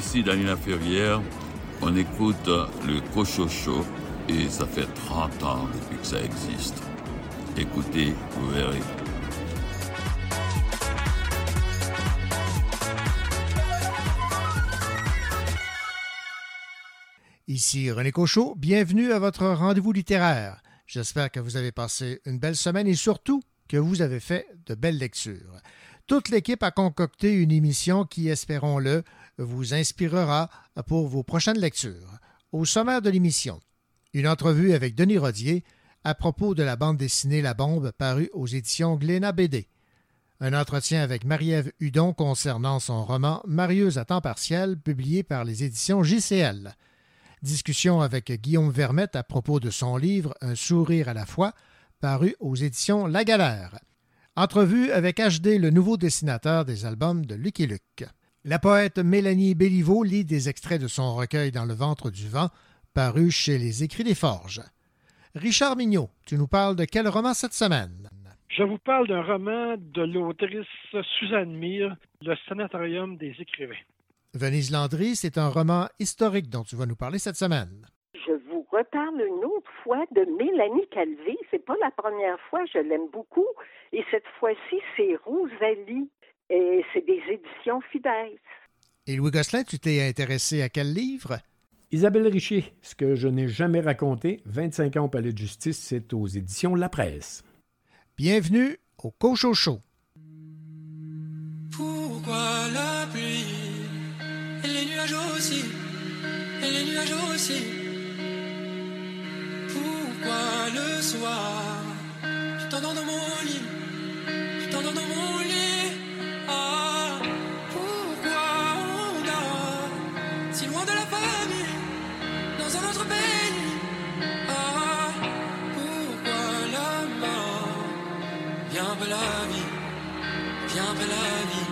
Ici, Daniela Ferrière, on écoute le Cochocho et ça fait 30 ans depuis que ça existe. Écoutez, vous verrez. Ici René Cochot, bienvenue à votre rendez-vous littéraire. J'espère que vous avez passé une belle semaine et surtout que vous avez fait de belles lectures. Toute l'équipe a concocté une émission qui, espérons-le, vous inspirera pour vos prochaines lectures. Au sommaire de l'émission, une entrevue avec Denis Rodier à propos de la bande dessinée La Bombe parue aux éditions Glénat BD. Un entretien avec Marie-Ève Hudon concernant son roman Marieuse à temps partiel publié par les éditions JCL. Discussion avec Guillaume Vermette à propos de son livre Un sourire à la fois, paru aux éditions La Galère. Entrevue avec HD, le nouveau dessinateur des albums de Lucky Luke. La poète Mélanie Béliveau lit des extraits de son recueil Dans le ventre du vent, paru chez les Écrits des Forges. Richard Mignot, tu nous parles de quel roman cette semaine? Je vous parle d'un roman de l'autrice Suzanne Mire, Le Sanatorium des écrivains. Venise Landry, c'est un roman historique dont tu vas nous parler cette semaine. Je vous reparle une autre fois de Mélanie Calvé. C'est pas la première fois, je l'aime beaucoup. Et cette fois-ci, c'est Rosalie. Et c'est des éditions Fidesz. Et Louis Gosselin, tu t'es intéressé à quel livre? Isabelle Richer, ce que je n'ai jamais raconté, 25 ans au Palais de justice, c'est aux éditions La Presse. Bienvenue au Cocho Show. Pourquoi la pluie? Et les nuages aussi, et les nuages aussi. Pourquoi le soir, tu t'endors dans mon lit, tu t'endors dans mon lit. Vient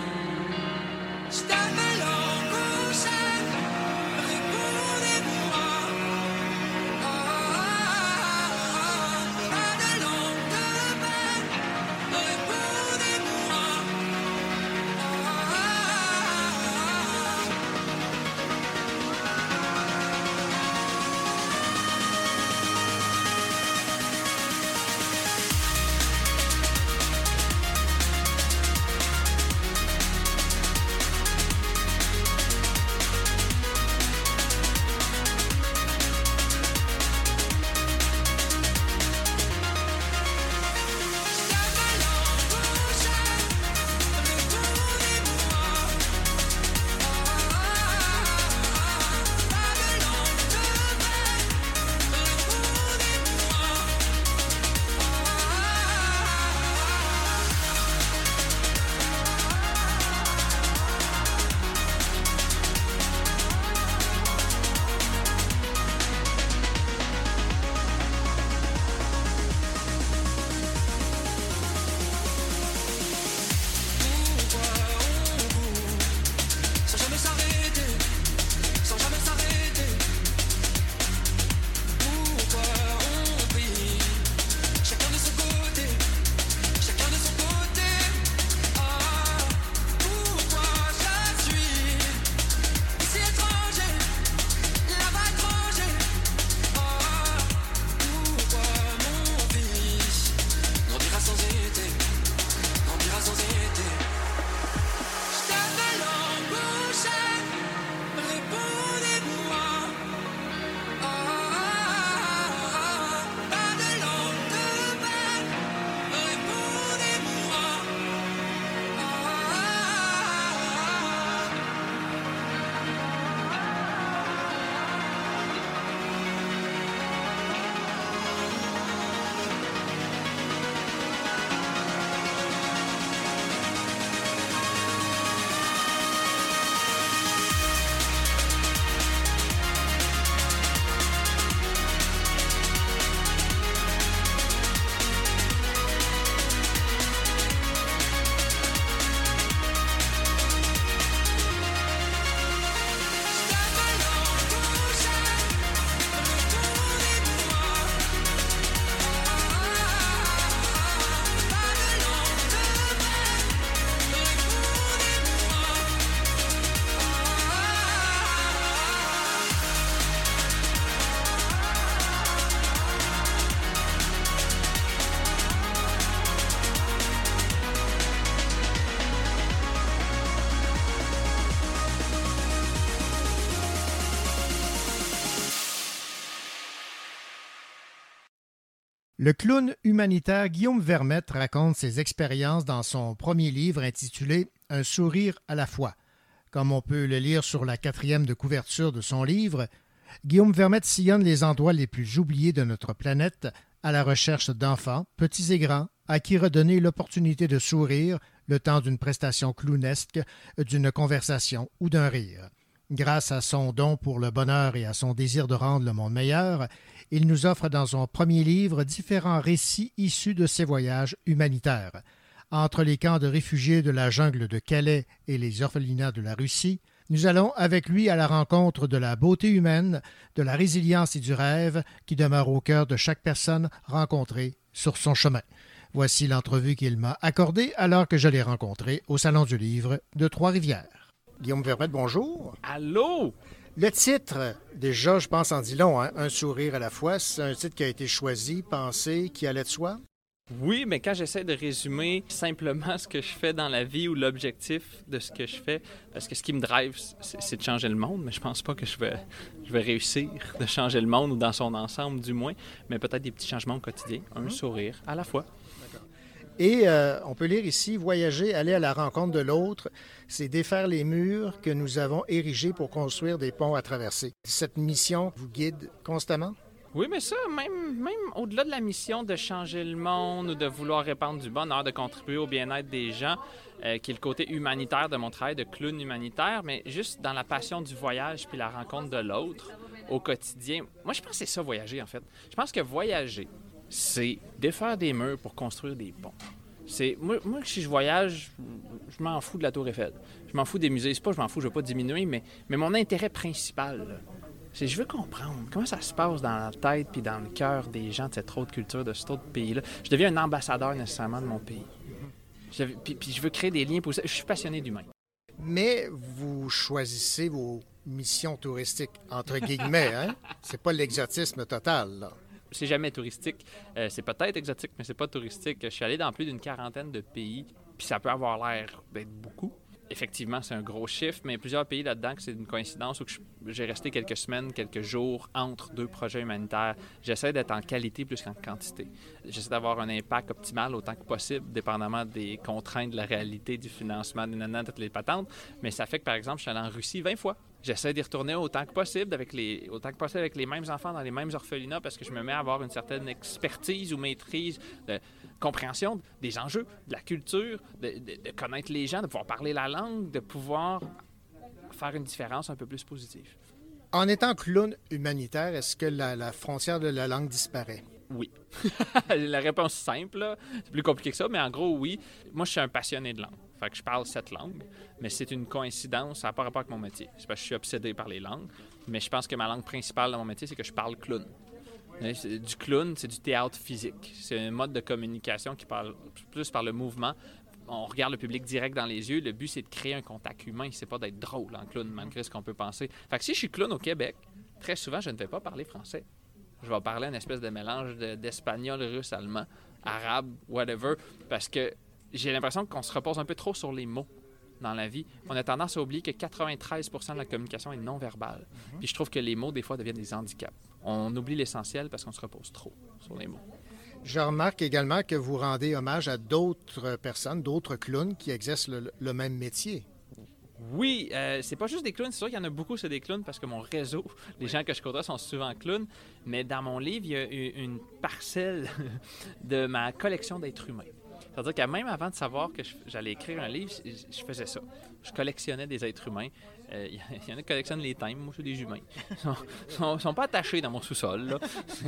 Le clown humanitaire Guillaume Vermette raconte ses expériences dans son premier livre intitulé Un sourire à la fois. Comme on peut le lire sur la quatrième de couverture de son livre, Guillaume Vermette sillonne les endroits les plus oubliés de notre planète à la recherche d'enfants, petits et grands, à qui redonner l'opportunité de sourire le temps d'une prestation clownesque, d'une conversation ou d'un rire. Grâce à son don pour le bonheur et à son désir de rendre le monde meilleur, il nous offre dans son premier livre différents récits issus de ses voyages humanitaires. Entre les camps de réfugiés de la jungle de Calais et les orphelinats de la Russie, nous allons avec lui à la rencontre de la beauté humaine, de la résilience et du rêve qui demeurent au cœur de chaque personne rencontrée sur son chemin. Voici l'entrevue qu'il m'a accordée alors que je l'ai rencontré au Salon du Livre de Trois-Rivières. Guillaume Vermette, bonjour. Allô? Le titre, déjà, je pense en dit long, hein, Un sourire à la fois, c'est un titre qui a été choisi, pensé, qui allait de soi? Oui, mais quand j'essaie de résumer simplement ce que je fais dans la vie ou l'objectif de ce que je fais, parce que ce qui me drive, c'est de changer le monde, mais je pense pas que je vais, je vais réussir de changer le monde ou dans son ensemble du moins, mais peut-être des petits changements au quotidien, un Mhm. sourire à la fois. Et euh, on peut lire ici Voyager, aller à la rencontre de l'autre, c'est défaire les murs que nous avons érigés pour construire des ponts à traverser. Cette mission vous guide constamment? Oui, mais ça, même, même au-delà de la mission de changer le monde ou de vouloir répandre du bonheur, de contribuer au bien-être des gens, euh, qui est le côté humanitaire de mon travail de clown humanitaire, mais juste dans la passion du voyage puis la rencontre de l'autre au quotidien. Moi, je pense que c'est ça, voyager, en fait. Je pense que voyager, c'est défaire des murs pour construire des ponts. C'est moi, moi, si je voyage, je m'en fous de la Tour Eiffel. Je m'en fous des musées. C'est pas je m'en fous, je veux pas diminuer, mais, mais mon intérêt principal, c'est je veux comprendre comment ça se passe dans la tête puis dans le cœur des gens de cette autre culture, de cet autre pays-là. Je deviens un ambassadeur nécessairement de mon pays. Je- puis, puis je veux créer des liens positifs. Je suis passionné d'humain. Mais vous choisissez vos missions touristiques, entre guillemets, hein? C'est pas l'exotisme total, là. C'est jamais touristique. Euh, c'est peut-être exotique, mais c'est pas touristique. Je suis allé dans plus d'une quarantaine de pays, puis ça peut avoir l'air d'être beaucoup. Effectivement, c'est un gros chiffre, mais plusieurs pays là-dedans que c'est une coïncidence où j'ai resté quelques semaines, quelques jours entre deux projets humanitaires. J'essaie d'être en qualité plus qu'en quantité. J'essaie d'avoir un impact optimal autant que possible, dépendamment des contraintes de la réalité, du financement, de nanana, toutes les patentes. Mais ça fait que, par exemple, je suis allé en Russie 20 fois. J'essaie d'y retourner autant que possible avec les, autant que possible avec les mêmes enfants dans les mêmes orphelinats parce que je me mets à avoir une certaine expertise ou maîtrise de compréhension des enjeux, de la culture, de, de- de connaître les gens, de pouvoir parler la langue, de pouvoir faire une différence un peu plus positive. En étant clown humanitaire, est-ce que la, la frontière de la langue disparaît? Oui. la réponse simple, c'est plus compliqué que ça, mais en gros, oui. Moi, je suis un passionné de langue. Fait que je parle cette langue, mais c'est une coïncidence, ça n'a pas rapport avec mon métier. C'est parce que je suis obsédé par les langues, mais je pense que ma langue principale dans mon métier, c'est que je parle clown. Du clown, c'est du théâtre physique. C'est un mode de communication qui parle plus par le mouvement. On regarde le public direct dans les yeux. Le but, c'est de créer un contact humain. C'est pas d'être drôle en clown, malgré ce qu'on peut penser. Fait que si je suis clown au Québec, très souvent, je ne vais pas parler français. Je vais parler un espèce de mélange de- d'espagnol, russe, allemand, arabe, whatever, parce que j'ai l'impression qu'on se repose un peu trop sur les mots dans la vie. On a tendance à oublier que 93 de la communication est non verbale. Puis je trouve que les mots, des fois, deviennent des handicaps. On oublie l'essentiel parce qu'on se repose trop sur les mots. Je remarque également que vous rendez hommage à d'autres personnes, d'autres clowns qui exercent le, le même métier. Oui, euh, c'est pas juste des clowns. C'est sûr qu'il y en a beaucoup, c'est des clowns parce que mon réseau, les gens que je côtoie sont souvent clowns. Mais dans mon livre, il y a une parcelle de ma collection d'êtres humains. C'est-à-dire que même avant de savoir que j'allais écrire un livre, je, faisais ça. Je collectionnais des êtres humains. Euh, Il y, il y en a qui collectionnent les thèmes, moi, je suis des humains. Ils sont, sont, sont pas attachés dans mon sous-sol.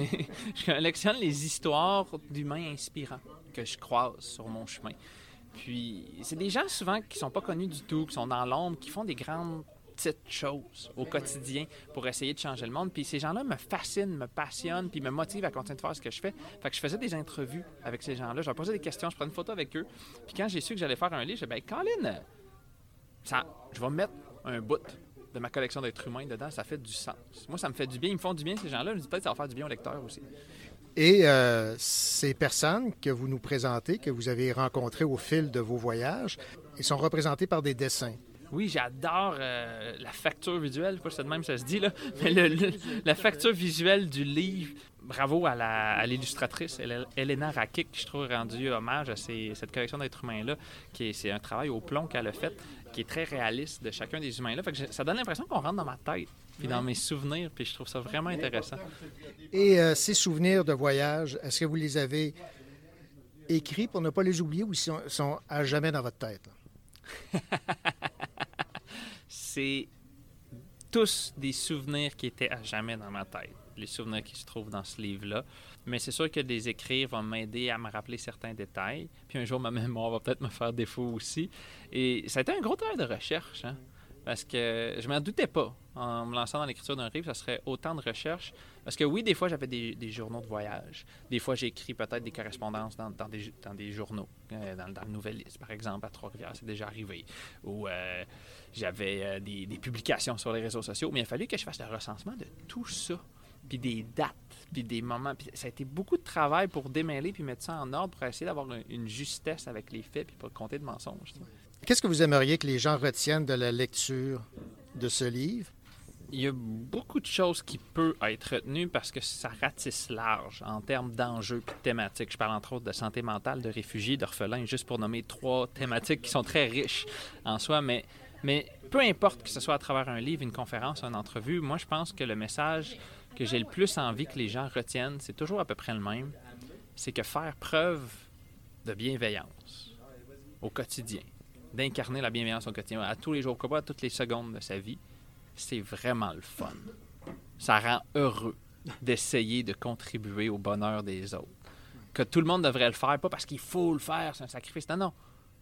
je collectionne les histoires d'humains inspirants que je croise sur mon chemin. Puis, c'est des gens souvent qui sont pas connus du tout, qui sont dans l'ombre, qui font des grandes petites choses au quotidien pour essayer de changer le monde. Puis ces gens-là me fascinent, me passionnent, puis me motivent à continuer de faire ce que je fais. Fait que je faisais des entrevues avec ces gens-là. Je leur posais des questions, je prenais une photo avec eux. Puis quand j'ai su que j'allais faire un livre, j'ai dit, ben, Colin, ça, je vais mettre un bout de ma collection d'êtres humains dedans. Ça fait du sens. Moi, ça me fait du bien. Ils me font du bien, ces gens-là. Je me dis, peut-être que ça va faire du bien au lecteur aussi. Et euh, ces personnes que vous nous présentez, que vous avez rencontrées au fil de vos voyages, ils sont représentés par des dessins. Oui, j'adore euh, la facture visuelle. Je sais pas si c'est de même ça se dit, là. Mais le- le- la facture visuelle du livre. Bravo à l'illustratrice Ele- Elena Rakic, je trouve rendu hommage à ces- cette collection d'êtres humains-là. qui est- C'est un travail au plomb qu'elle a fait, qui est très réaliste de chacun des humains-là. Ça donne l'impression qu'on rentre dans ma tête, puis dans mes souvenirs, puis je trouve ça vraiment intéressant. Et euh, ces souvenirs de voyage, est-ce que vous les avez écrits pour ne pas les oublier ou ils sont, sont à jamais dans votre tête? c'est tous des souvenirs qui étaient à jamais dans ma tête, les souvenirs qui se trouvent dans ce livre-là. Mais c'est sûr que les écrire va m'aider à me rappeler certains détails. Puis un jour, ma mémoire va peut-être me faire défaut aussi. Et ça a été un gros travail de recherche, hein, parce que je m'en doutais pas. En me lançant dans l'écriture d'un livre, ça serait autant de recherche. Parce que oui, des fois, j'avais des, journaux de voyage. Des fois, j'ai écrit peut-être des correspondances dans, des, journaux, euh, dans, dans le Nouvelliste, par exemple, à Trois-Rivières, c'est déjà arrivé. Ou euh, j'avais euh, des, publications sur les réseaux sociaux. Mais il a fallu que je fasse le recensement de tout ça. Puis des dates, puis des moments. Ça a été beaucoup de travail pour démêler puis mettre ça en ordre pour essayer d'avoir un- une justesse avec les faits puis pas compter de mensonges. Qu'est-ce que vous aimeriez que les gens retiennent de la lecture de ce livre? Il y a beaucoup de choses qui peuvent être retenues parce que ça ratisse large en termes d'enjeux et de thématiques. Je parle entre autres de santé mentale, de réfugiés, d'orphelins, juste pour nommer trois thématiques qui sont très riches en soi. Mais, mais peu importe que ce soit à travers un livre, une conférence, une entrevue, moi je pense que le message que j'ai le plus envie que les gens retiennent, c'est toujours à peu près le même. C'est que faire preuve de bienveillance au quotidien, d'incarner la bienveillance au quotidien, à tous les jours, à toutes les secondes de sa vie, c'est vraiment le fun. Ça rend heureux d'essayer de contribuer au bonheur des autres. Que tout le monde devrait le faire, pas parce qu'il faut le faire, c'est un sacrifice. Non, non.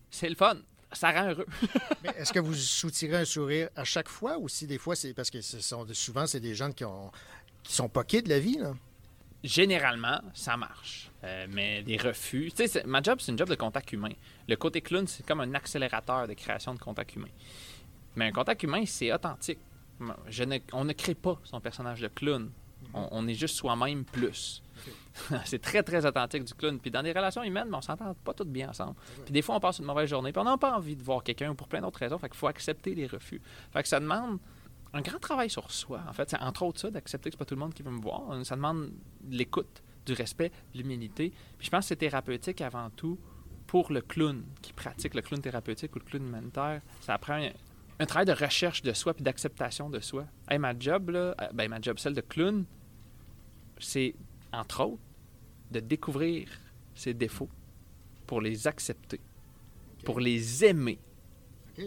C'est le fun. Ça rend heureux. Mais Est-ce que vous soutirez un sourire à chaque fois ou si des fois c'est parce que souvent c'est des gens qui qui sont poqués de la vie là? Généralement, ça marche. Euh, mais des refus. Tu sais, ma job, c'est une job de contact humain. Le côté clown, c'est comme un accélérateur de création de contact humain. Mais un contact humain, c'est authentique. Je ne- on ne crée pas son personnage de clown. On, on est juste soi-même plus. c'est très, très authentique du clown. Puis dans des relations humaines, on s'entend pas toutes bien ensemble. Puis des fois, on passe une mauvaise journée. Puis on n'a pas envie de voir quelqu'un pour plein d'autres raisons. Fait qu'il faut accepter les refus. Fait que ça demande un grand travail sur soi. En fait, c'est entre autres ça, d'accepter que c'est pas tout le monde qui veut me voir. Ça demande de l'écoute, du respect, de l'humilité. Puis je pense que c'est thérapeutique avant tout pour le clown qui pratique le clown thérapeutique ou le clown humanitaire. Ça prend un, un travail de recherche de soi puis d'acceptation de soi. Hey, ma job, là, euh, ben, ma job, celle de clown, c'est entre autres de découvrir ses défauts pour les accepter, pour les aimer,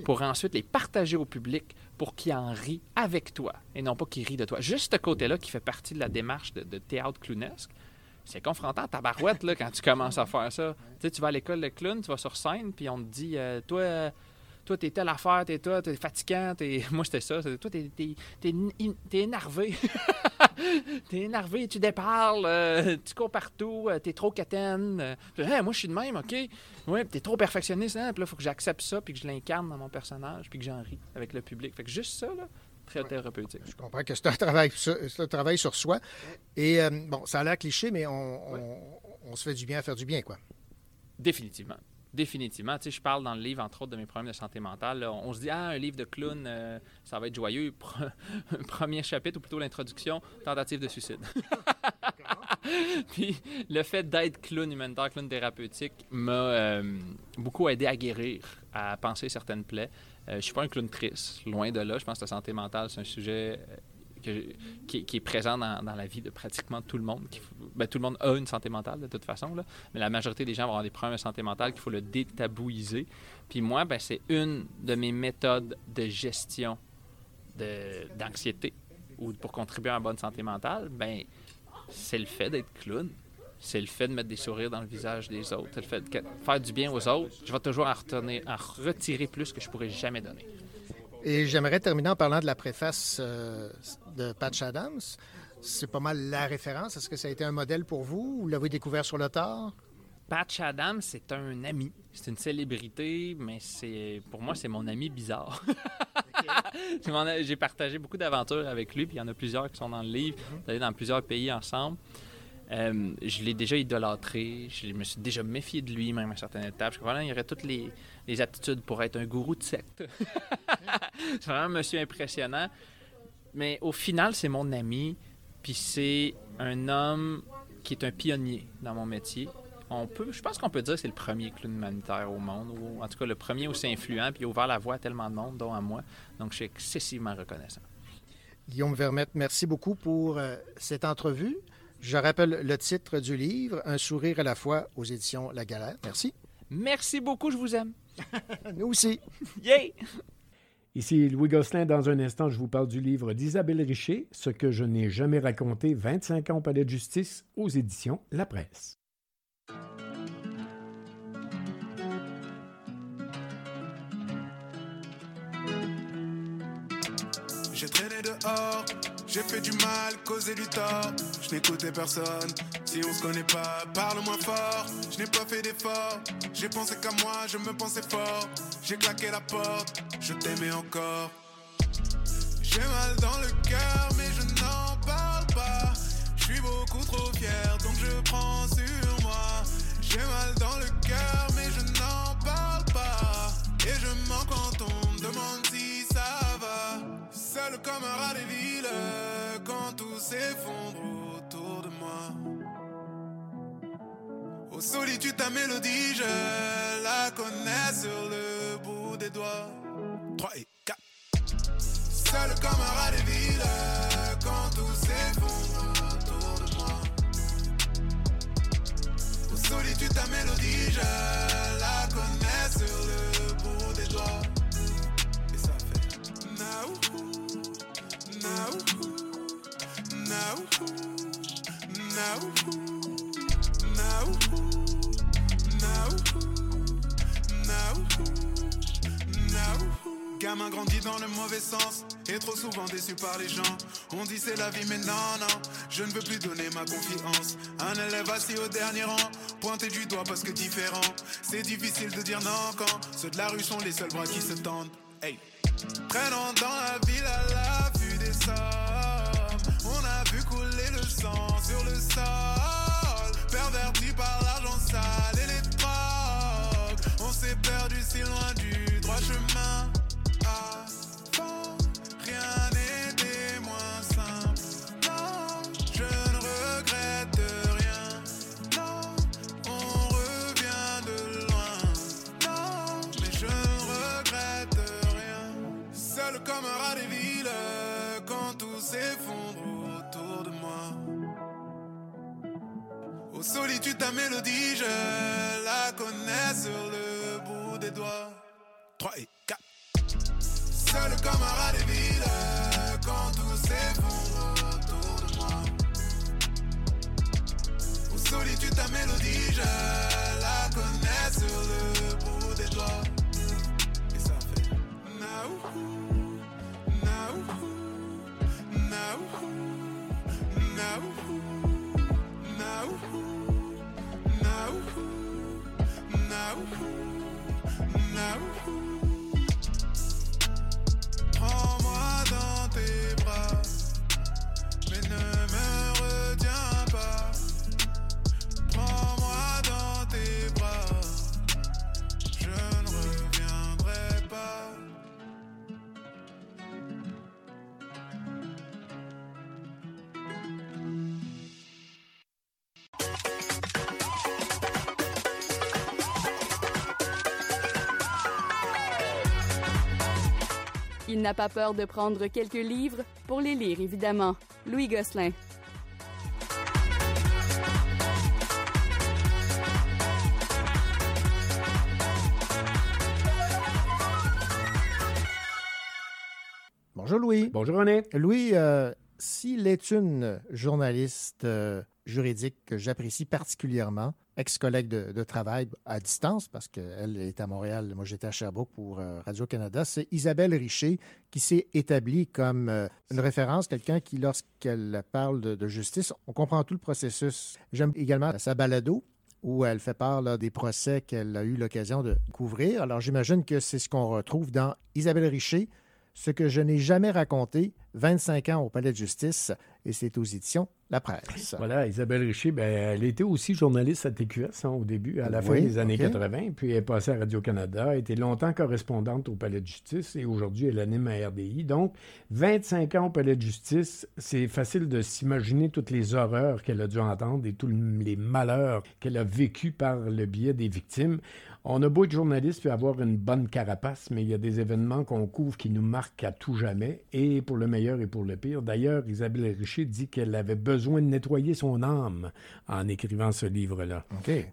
pour ensuite les partager au public pour qu'il en rit avec toi et non pas qu'il rit de toi. Juste ce côté-là qui fait partie de la démarche de, de théâtre clownesque, c'est confrontant ta barouette là, quand tu commences à faire ça. Tu sais, tu vas à l'école de clown, tu vas sur scène, puis on te dit, euh, toi, euh, toi, t'es telle affaire, t'es toi, t'es fatigant, t'es... Moi, c'était ça. Toi, t'es, t'es, t'es, t'es énervé. t'es énervé, tu déparles, euh, tu cours partout, euh, t'es trop quétaine. Euh, Hey, moi, je suis de même, OK? Ouais, t'es trop perfectionniste, hein? Puis là, il faut que j'accepte ça, puis que je l'incarne dans mon personnage, puis que j'en ris avec le public. Fait que juste ça, là, très thérapeutique. Je comprends que c'est un travail sur, c'est un travail sur soi. Et bon, ça a l'air cliché, mais on, on- on se fait du bien à faire du bien, quoi. Définitivement. Définitivement. Tu je parle dans le livre, entre autres, de mes problèmes de santé mentale. On se dit, ah, un livre de clown, euh, ça va être joyeux. Pre- Premier chapitre, ou plutôt l'introduction, tentative de suicide. Puis le fait d'être clown humanitaire, clown thérapeutique, m'a euh, beaucoup aidé à guérir, à penser certaines plaies. Euh, je suis pas un clown triste, loin de là. Je pense que la santé mentale, c'est un sujet euh, qui, est présent dans, la vie de pratiquement tout le monde. Ben, tout le monde a une santé mentale, de toute façon. Mais la majorité des gens vont avoir des problèmes de santé mentale qu'il faut le détabouiser. Puis moi, ben, c'est une de mes méthodes de gestion d'anxiété ou pour contribuer à une bonne santé mentale, ben, c'est le fait d'être clown. C'est le fait de mettre des sourires dans le visage des autres. C'est le fait de faire du bien aux autres. Je vais toujours en, en retirer plus que je pourrais jamais donner. Et j'aimerais terminer en parlant de la préface euh, de Patch Adams. C'est pas mal la référence. Est-ce que ça a été un modèle pour vous ou l'avez découvert sur le tard? Patch Adams, c'est un ami. C'est une célébrité, mais c'est pour moi, c'est mon ami bizarre. J'ai partagé beaucoup d'aventures avec lui, puis il y en a plusieurs qui sont dans le livre, d'aller dans plusieurs pays ensemble. Euh, je l'ai déjà idolâtré, je me suis déjà méfié de lui, même à certaines étapes. Je crois qu'il y aurait toutes les, les attitudes pour être un gourou de secte. c'est vraiment un monsieur impressionnant. Mais au final, c'est mon ami, puis c'est un homme qui est un pionnier dans mon métier. On peut, je pense qu'on peut dire que c'est le premier clown humanitaire au monde, ou en tout cas le premier aussi influent, puis il a ouvert la voie à tellement de monde, dont à moi. Donc je suis excessivement reconnaissant. Guillaume Vermette, merci beaucoup pour euh, cette entrevue. Je rappelle le titre du livre, Un sourire à la fois aux éditions La Galère. Merci. Merci beaucoup, je vous aime. Nous aussi. Yay! Ici Louis Gosselin. Dans un instant, je vous parle du livre d'Isabelle Richer, Ce que je n'ai jamais raconté, 25 ans au palais de justice, aux éditions La Presse. J'ai traîné dehors, j'ai fait du mal, causé du tort. Je n'écoutais personne. Si on se connaît pas, parle moins fort. Je n'ai pas fait d'effort. J'ai pensé qu'à moi, je me pensais fort. J'ai claqué la porte, je t'aimais encore. J'ai mal dans le cœur, mais je n'en parle pas. Je suis beaucoup trop fier, donc je prends sur moi. J'ai mal dans le cœur, mais je n'en parle pas. Et je mens quand tout s'effondre autour de moi. Aux solitudes, ta mélodie, je la connais sur le bout des doigts. 3 et 4. Seul comme un rat des villes, quand tout s'effondre autour de moi. Aux solitudes, ta mélodie, je la connais sur le bout des doigts. Et ça fait Naouhou, Naouhou, Gamin grandit dans le mauvais sens et trop souvent déçu par les gens. On dit c'est la vie, mais non, non, je ne veux plus donner ma confiance. Un élève assis au dernier rang, pointé du doigt parce que différent. C'est difficile de dire non quand ceux de la rue sont les seuls bras qui se tendent. Hey. Dans la ville à la vue des sommes, on a vu couler le sang sur le sol. Perverti par l'argent n'a pas peur de prendre quelques livres pour les lire, évidemment. Louis Gosselin. Bonjour Louis. Bonjour René. Louis, euh, s'il est une journaliste euh, juridique que j'apprécie particulièrement, ex-collègue de, travail à distance, parce qu'elle est à Montréal, moi j'étais à Sherbrooke pour euh, Radio-Canada, c'est Isabelle Richer qui s'est établie comme euh, une référence, quelqu'un qui, lorsqu'elle parle de, justice, on comprend tout le processus. J'aime également sa balado où elle fait part des procès qu'elle a eu l'occasion de couvrir. Alors j'imagine que c'est ce qu'on retrouve dans Isabelle Richer, ce que je n'ai jamais raconté, 25 ans au palais de justice. et c'est aux éditions La Presse. Voilà, Isabelle Richer, ben, elle était aussi journaliste à TQS hein, au début, à la fin des années ok. 80, puis elle est passée à Radio-Canada, a été longtemps correspondante au Palais de justice et aujourd'hui elle anime à RDI. Donc, 25 ans au Palais de justice, c'est facile de s'imaginer toutes les horreurs qu'elle a dû entendre et tous les malheurs qu'elle a vécus par le biais des victimes. On a beau être journaliste et avoir une bonne carapace, mais il y a des événements qu'on couvre qui nous marquent à tout jamais, et pour le meilleur et pour le pire. D'ailleurs, Isabelle Richer dit qu'elle avait besoin de nettoyer son âme en écrivant ce livre-là.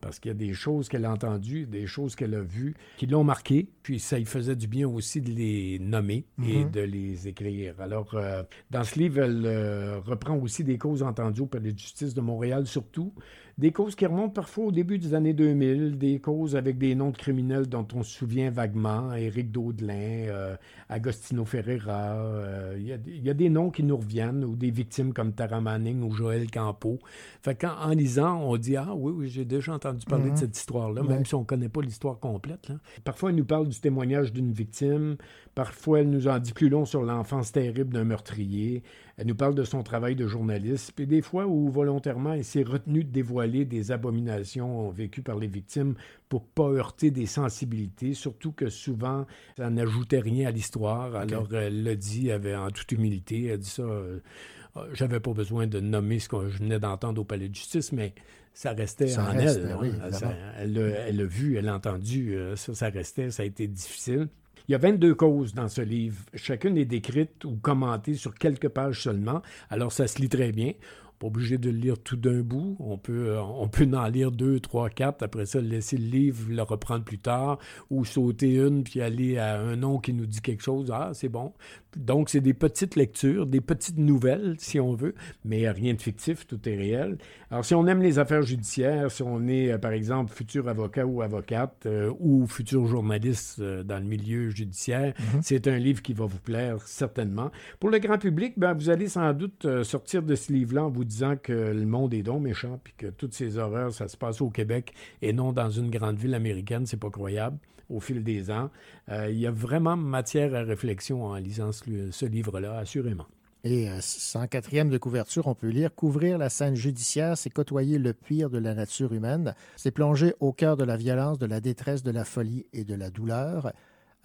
Parce qu'il y a des choses qu'elle a entendues, des choses qu'elle a vues, qui l'ont marqué, puis ça lui faisait du bien aussi de les nommer et Mhm. de les écrire. Alors, euh, dans ce livre, elle euh, reprend aussi des causes entendues au Palais de justice de Montréal, surtout. Des causes qui remontent parfois au début des années 2000, des causes avec des noms de criminels dont on se souvient vaguement, Éric Daudelin, euh, Agostino Ferreira. euh, Il y, a- il y a des noms qui nous reviennent, ou des victimes comme Tara Manning ou Joël Campo. Fait qu'en en lisant, on dit Ah oui, oui, j'ai déjà entendu parler Mhm. de cette histoire-là, Ouais. même si on ne connaît pas l'histoire complète. Parfois, elle nous parle du témoignage d'une victime. Parfois, elle nous en dit plus long sur l'enfance terrible d'un meurtrier. Elle nous parle de son travail de journaliste. Puis des fois où, volontairement, elle s'est retenue de dévoiler des abominations vécues par les victimes pour pas heurter des sensibilités, surtout que souvent, ça n'ajoutait rien à l'histoire. Alors, elle le dit avait, en toute humilité. Elle dit ça... euh, euh, J'avais pas besoin de nommer ce que je venais d'entendre au palais de justice, mais ça restait Ça en reste, elle. ben hein. oui, Ça- évidemment. elle l'a l'a vu, elle l'a entendu. euh, Ça, ça restait, ça a été difficile. Il y a 22 causes dans ce livre. Chacune est décrite ou commentée sur quelques pages seulement. Alors, ça se lit très bien. Pas obligé de le lire tout d'un bout. On peut, euh, on peut en lire deux, trois, quatre. Après ça, laisser le livre, le reprendre plus tard, ou sauter une, puis aller à un nom qui nous dit quelque chose. Ah, c'est bon. Donc, c'est des petites lectures, des petites nouvelles, si on veut, mais rien de fictif, tout est réel. Alors, si on aime les affaires judiciaires, si on est, euh, par exemple, futur avocat ou avocate, euh, ou futur journaliste euh, dans le milieu judiciaire, c'est un livre qui va vous plaire certainement. Pour le grand public, ben, vous allez sans doute sortir de ce livre-là en vous disant que le monde est donc méchant, puis que toutes ces horreurs, ça se passe au Québec et non dans une grande ville américaine, c'est pas croyable au fil des ans. Euh, il y a vraiment matière à réflexion en lisant ce, livre-là, assurément. Et euh, 104e de couverture, on peut lire Couvrir la scène judiciaire, c'est côtoyer le pire de la nature humaine, c'est plonger au cœur de la violence, de la détresse, de la folie et de la douleur.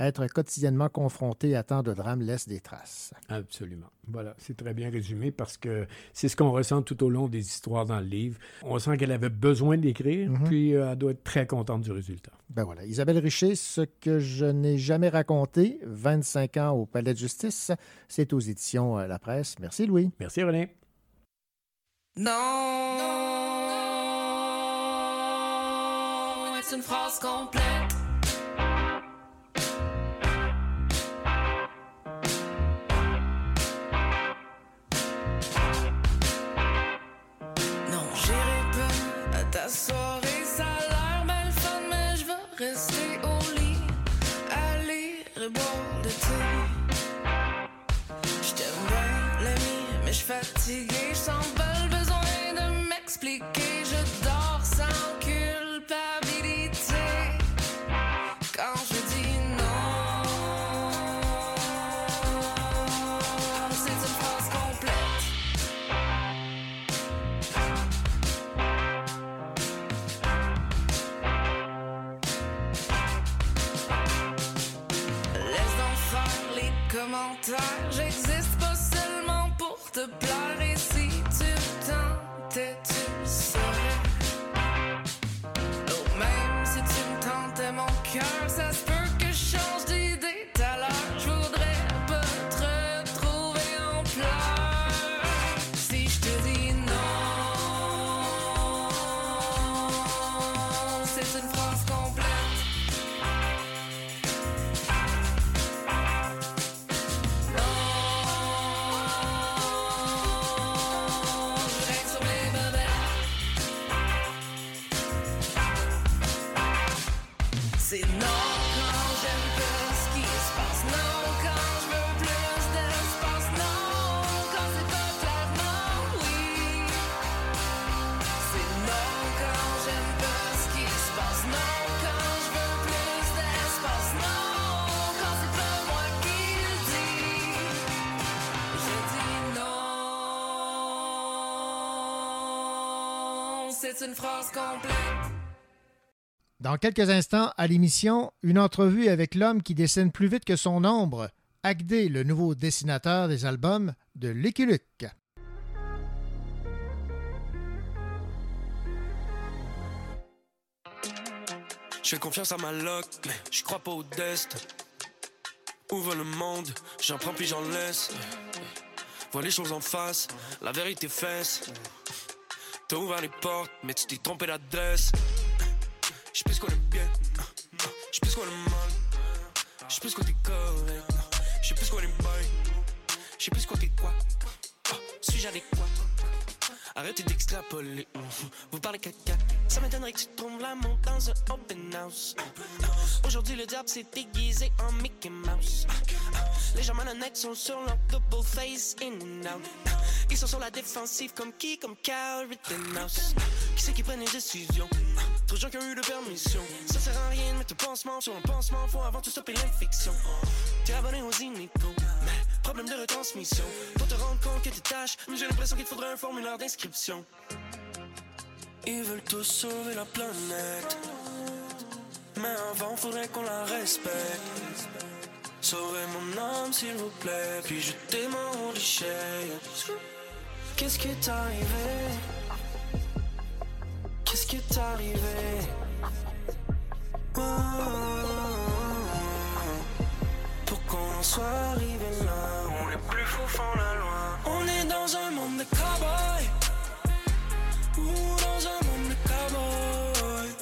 Être quotidiennement confronté à tant de drames laisse des traces. Absolument. Voilà, c'est très bien résumé parce que c'est ce qu'on ressent tout au long des histoires dans le livre. On sent qu'elle avait besoin d'écrire, Mhm. puis euh, elle doit être très contente du résultat. Ben voilà. Isabelle Richer, ce que je n'ai jamais raconté, 25 ans au Palais de justice, c'est aux éditions euh, La Presse. Merci Louis. Merci René. Non, c'est une phrase complète. Ta soirée, ça a l'air mal fun, mais je vais rester au lit, lire et boire de thé. Je t'aime bien, l'ami, mais je suis c'est une phrase complète. Dans quelques instants, à l'émission, une entrevue avec l'homme qui dessine plus vite que son ombre, Agdé, le nouveau dessinateur des albums de Lucky Luke. Je fais confiance à ma luck, mais je crois pas au destin. Ouvre le monde, j'en prends puis j'en laisse. Vois les choses en face, la vérité fesse. T'as ouvert les portes, mais tu t'es trompé d'adresse. J'sais plus qu'on est bien, j'sais plus qu'on est mal. J'sais plus qu'on est correct, j'sais plus qu'on est boy. J'sais plus qu'on est quoi. Suis-je adéquat? Arrêtez d'extrapoler, vous parlez caca. Ça m'étonnerait que tu trouves l'amour dans un open house. Aujourd'hui, le diable s'est déguisé en Mickey Mouse. Les gens malhonnêtes sont sur leur double face in and out. Ils sont sur la défensive comme qui? Comme Carl Rittenhouse. Qui c'est qui prennent les décisions? Trop de gens qui ont eu de permission. Ça sert à rien de mettre un pansement sur un pansement. Faut avant tout stopper l'infection. T'es abonné aux Ineco, mais problème de retransmission. Pour te rendre compte que t'es tâches, j'ai l'impression qu'il faudrait un formulaire d'inscription. Ils veulent tous sauver la planète. Mais avant, faudrait qu'on la respecte. Sauvez mon âme, s'il vous plaît, puis jetez mon déchet. Qu'est-ce qui est arrivé? Qu'est-ce qui est arrivé? Oh, Pour qu'on en soit arrivé là, on est plus fou font la loi. On est dans un monde de cowboys. Ou dans un monde de cowboys.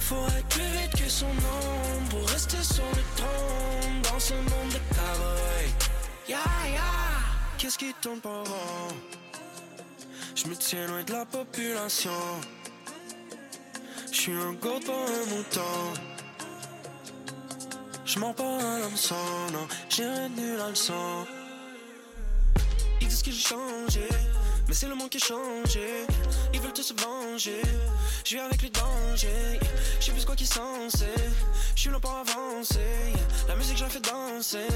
Faut être plus vite que son ombre pour rester sur le trône dans ce monde de cowboys. Ya ya, qu'est-ce qui pas rond? Je me tiens loin de la population. Je suis un goat pas un mouton. Je mens pas un hameçon, non, j'ai retenu la leçon. Ils disent que j'ai changé, mais c'est le monde qui a changé. Ils veulent tous se venger, je vis avec les dangers. Je sais plus quoi qui censé, je suis là pour avancer. La musique j'en fais danser.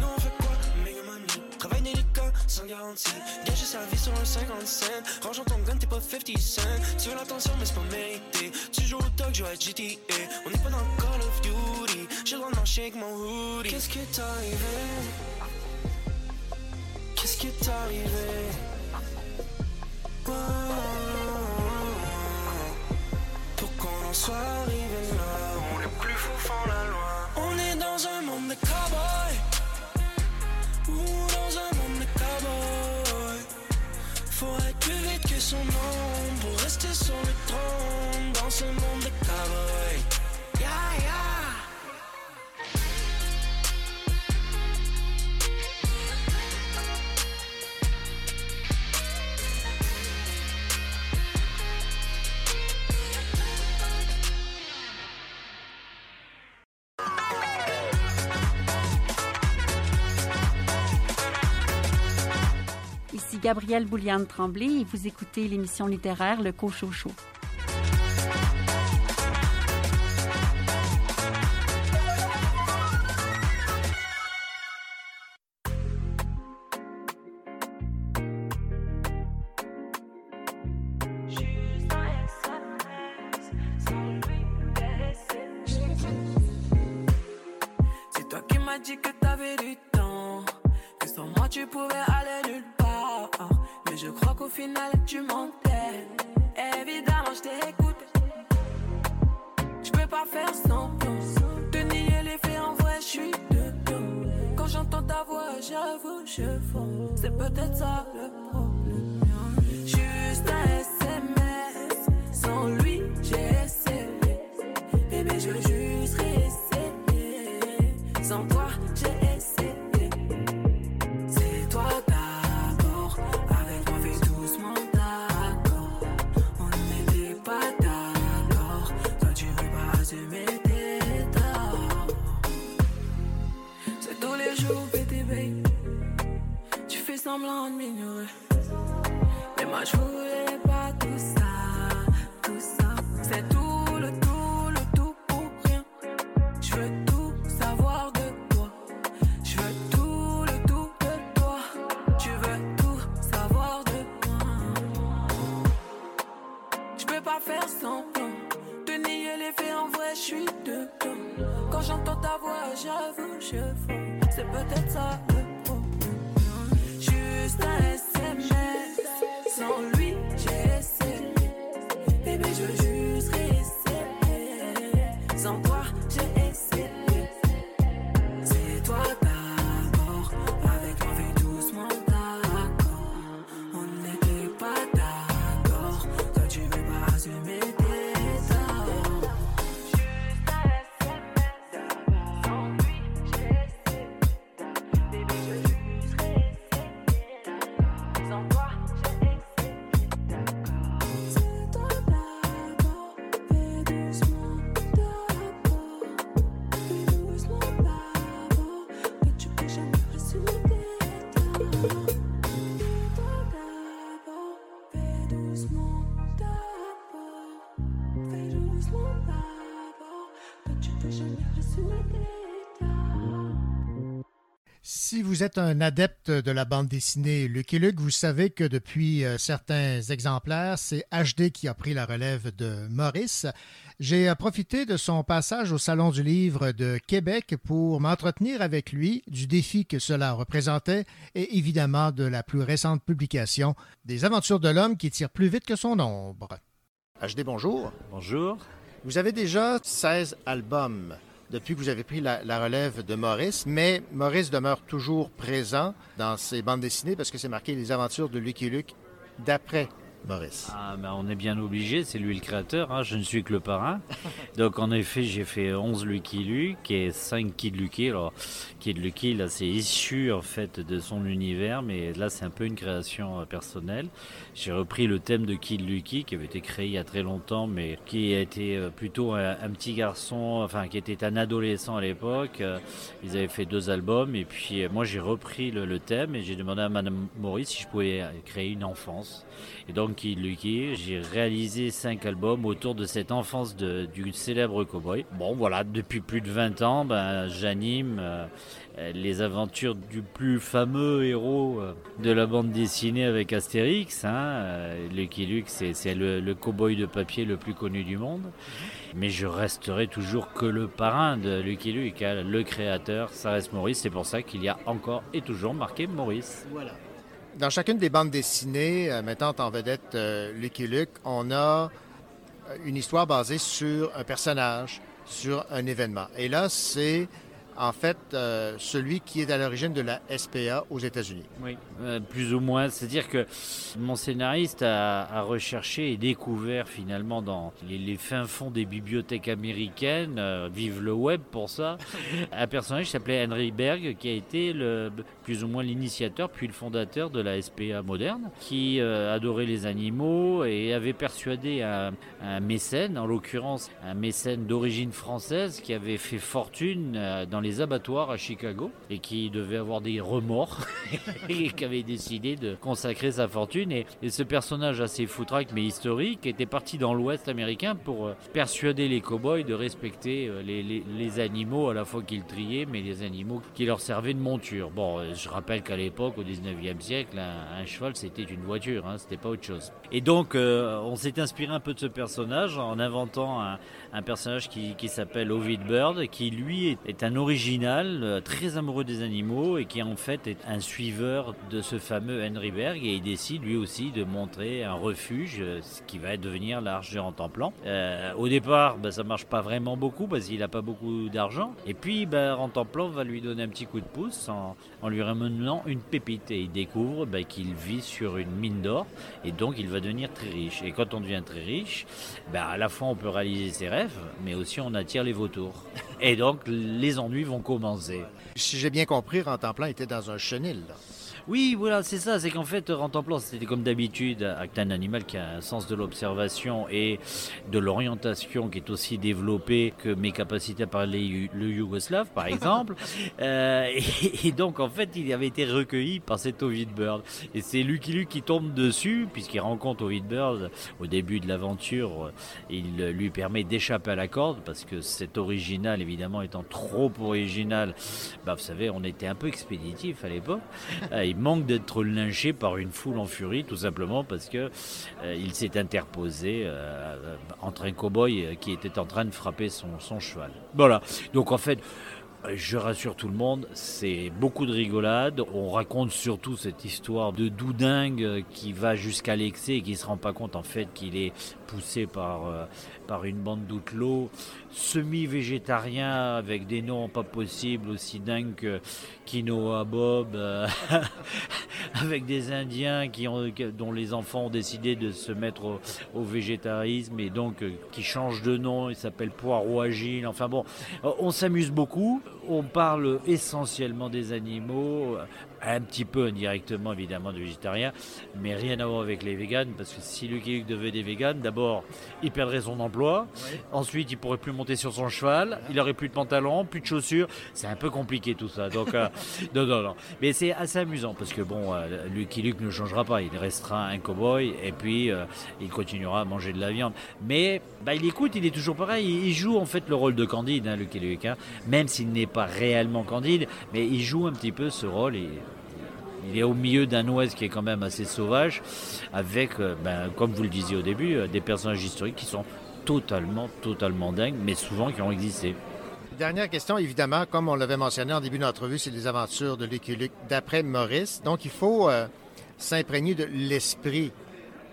Nous on fait quoi? Mega money, travail délicat, sans garantie. Gager sa vie sur un 50 cents. Rangeons ton gun, t'es pas 50 cents. Tu veux l'attention, mais c'est pas mérité. Tu joues au dog, je à GTA. On n'est pas dans Call of Duty. J'ai le droit de avec mon hoodie. Qu'est-ce qui est arrivé? Qu'est-ce qui est arrivé? Oh, Pour qu'on en soit arrivé là, on est plus fou la loi. On est dans un monde de cowboys. Ou dans un. Faut être plus vite que son ombre pour rester sur le trône dans ce monde de yeah. Gabrielle Bouliane Tremblay et vous écoutez l'émission littéraire Le Cochocho. Vous êtes un adepte de la bande dessinée Lucky Luke, vous savez que depuis euh, certains exemplaires, c'est HD qui a pris la relève de Maurice. J'ai euh, profité de son passage au Salon du Livre de Québec pour m'entretenir avec lui du défi que cela représentait et évidemment de la plus récente publication des aventures de l'homme qui tire plus vite que son ombre. HD, bonjour. Bonjour. Vous avez déjà 16 albums depuis que vous avez pris la, relève de Maurice, mais Maurice demeure toujours présent dans ses bandes dessinées parce que c'est marqué Les aventures de Lucky Luke d'après Maurice. Ah, ben, on est bien obligé, c'est lui le créateur, hein, je ne suis que le parrain. Donc en effet, j'ai fait 11 Lucky Luke et 5 Kid Lucky. Alors, Kid Lucky, là, c'est issu en fait de son univers, mais là, c'est un peu une création euh, personnelle. J'ai repris le thème de Kid Lucky qui avait été créé il y a très longtemps, mais qui a été euh, plutôt un, un petit garçon, enfin, qui était un adolescent à l'époque. Euh, Ils avaient fait deux albums et puis moi, j'ai repris le, le thème et j'ai demandé à Madame Maurice si je pouvais créer une enfance. Et donc, Kid Lucky, j'ai réalisé cinq albums autour de cette enfance de- du célèbre cowboy. Bon, voilà, depuis plus de 20 ans, ben, j'anime euh, les aventures du plus fameux héros euh, de la bande dessinée avec Astérix. Hein. Euh, Lucky Luke, c'est c'est le, le cowboy de papier le plus connu du monde. Mais je resterai toujours que le parrain de Lucky Luke, hein, le créateur, ça reste Maurice. C'est pour ça qu'il y a encore et toujours marqué Maurice. Voilà. Dans chacune des bandes dessinées euh, mettant en vedette euh, Lucky Luke, on a euh, une histoire basée sur un personnage, sur un événement. Et là, c'est en fait euh, celui qui est à l'origine de la SPA aux États-Unis. Oui, euh, plus ou moins. C'est-à-dire que mon scénariste a, a recherché et découvert finalement dans les, les fins fonds des bibliothèques américaines, euh, vive le web pour ça, un personnage qui s'appelait Henry Berg, qui a été le, plus ou moins l'initiateur puis le fondateur de la SPA moderne, qui adorait les animaux et avait persuadé un, un mécène, en l'occurrence un mécène d'origine française, qui avait fait fortune dans les abattoirs à Chicago et qui devait avoir des remords et qui avait décidé de consacrer sa fortune. Et, ce personnage assez foutraque mais historique était parti dans l'Ouest américain pour euh, persuader les cow-boys de respecter euh, les, les- les animaux à la fois qu'ils triaient, mais les animaux qui leur servaient de monture. Bon, euh, je rappelle qu'à l'époque, au 19e siècle, un, cheval c'était une voiture, hein, c'était pas autre chose. Et donc, on s'est inspiré un peu de ce personnage en inventant un, un personnage qui, qui s'appelle Ovid Bird, qui lui est, un original, euh, très amoureux des animaux et qui en fait est un suiveur de ce fameux Henry Berg et il décide lui aussi de montrer un refuge, euh, ce qui va devenir l'Arche de Rentemplan. Euh, au départ, ben, ça marche pas vraiment beaucoup parce qu'il n'a pas beaucoup d'argent. Et puis, ben, Rentemplan va lui donner un petit coup de pouce en, lui ramenant une pépite et il découvre ben, qu'il vit sur une mine d'or et donc il va devenir très riche. Et quand on devient très riche, ben, à la fois on peut réaliser ses rêves, mais aussi on attire les vautours. Et donc les ennuis vont commencer. Si j'ai bien compris, Rentemplan était dans un chenil. Oui, voilà, c'est ça. C'est qu'en fait, Rentemplan, c'était comme d'habitude, avec un animal qui a un sens de l'observation et de l'orientation qui est aussi développé que mes capacités à parler le yougoslave, par exemple. Euh, et, et donc, en fait, il avait été recueilli par cet Ovid Bird. Et c'est Lucky Luke qui tombe dessus, puisqu'il rencontre Ovid Bird au début de l'aventure. Il euh, lui permet d'échapper à la corde, parce que cet original, évidemment, étant trop original, bah, vous savez, on était un peu expéditif à l'époque. Euh, Il manque d'être lynché par une foule en furie, tout simplement parce que euh, il s'est interposé euh, entre un cow-boy qui était en train de frapper son, cheval. Voilà. Donc en fait, je rassure tout le monde, c'est beaucoup de rigolade. On raconte surtout cette histoire de doudingue qui va jusqu'à l'excès et qui se rend pas compte en fait qu'il est poussé par, euh, par une bande d'outlaws semi-végétariens avec des noms pas possibles aussi dingues que Quinoa Bob, euh, avec des Indiens qui ont, dont les enfants ont décidé de se mettre au, végétarisme et donc euh, qui changent de nom. Il s'appelle Poireau Agile. Enfin bon, euh, on s'amuse beaucoup. On parle essentiellement des animaux, un petit peu indirectement évidemment de végétariens, mais rien à voir avec les véganes, parce que si Lucky Luke devenait des véganes, d'abord il perdrait son emploi, ensuite il pourrait plus monter sur son cheval, il aurait plus de pantalon, plus de chaussures, c'est un peu compliqué tout ça. Donc euh, non, non, non. Mais c'est assez amusant parce que bon, euh, Lucky Luke ne changera pas, il restera un cow-boy et puis euh, il continuera à manger de la viande. Mais bah, il écoute, il est toujours pareil, il joue en fait le rôle de Candide, hein, Lucky Luke, hein, même s'il n'est réellement Candide, mais il joue un petit peu ce rôle et il est au milieu d'un Ouest qui est quand même assez sauvage, avec, euh, ben, comme vous le disiez au début, euh, des personnages historiques qui sont totalement, totalement dingues, mais souvent qui ont existé. Dernière question, évidemment, comme on l'avait mentionné en début d'entrevue, c'est les aventures de Lucky d'après Maurice. Donc, il faut euh, s'imprégner de l'esprit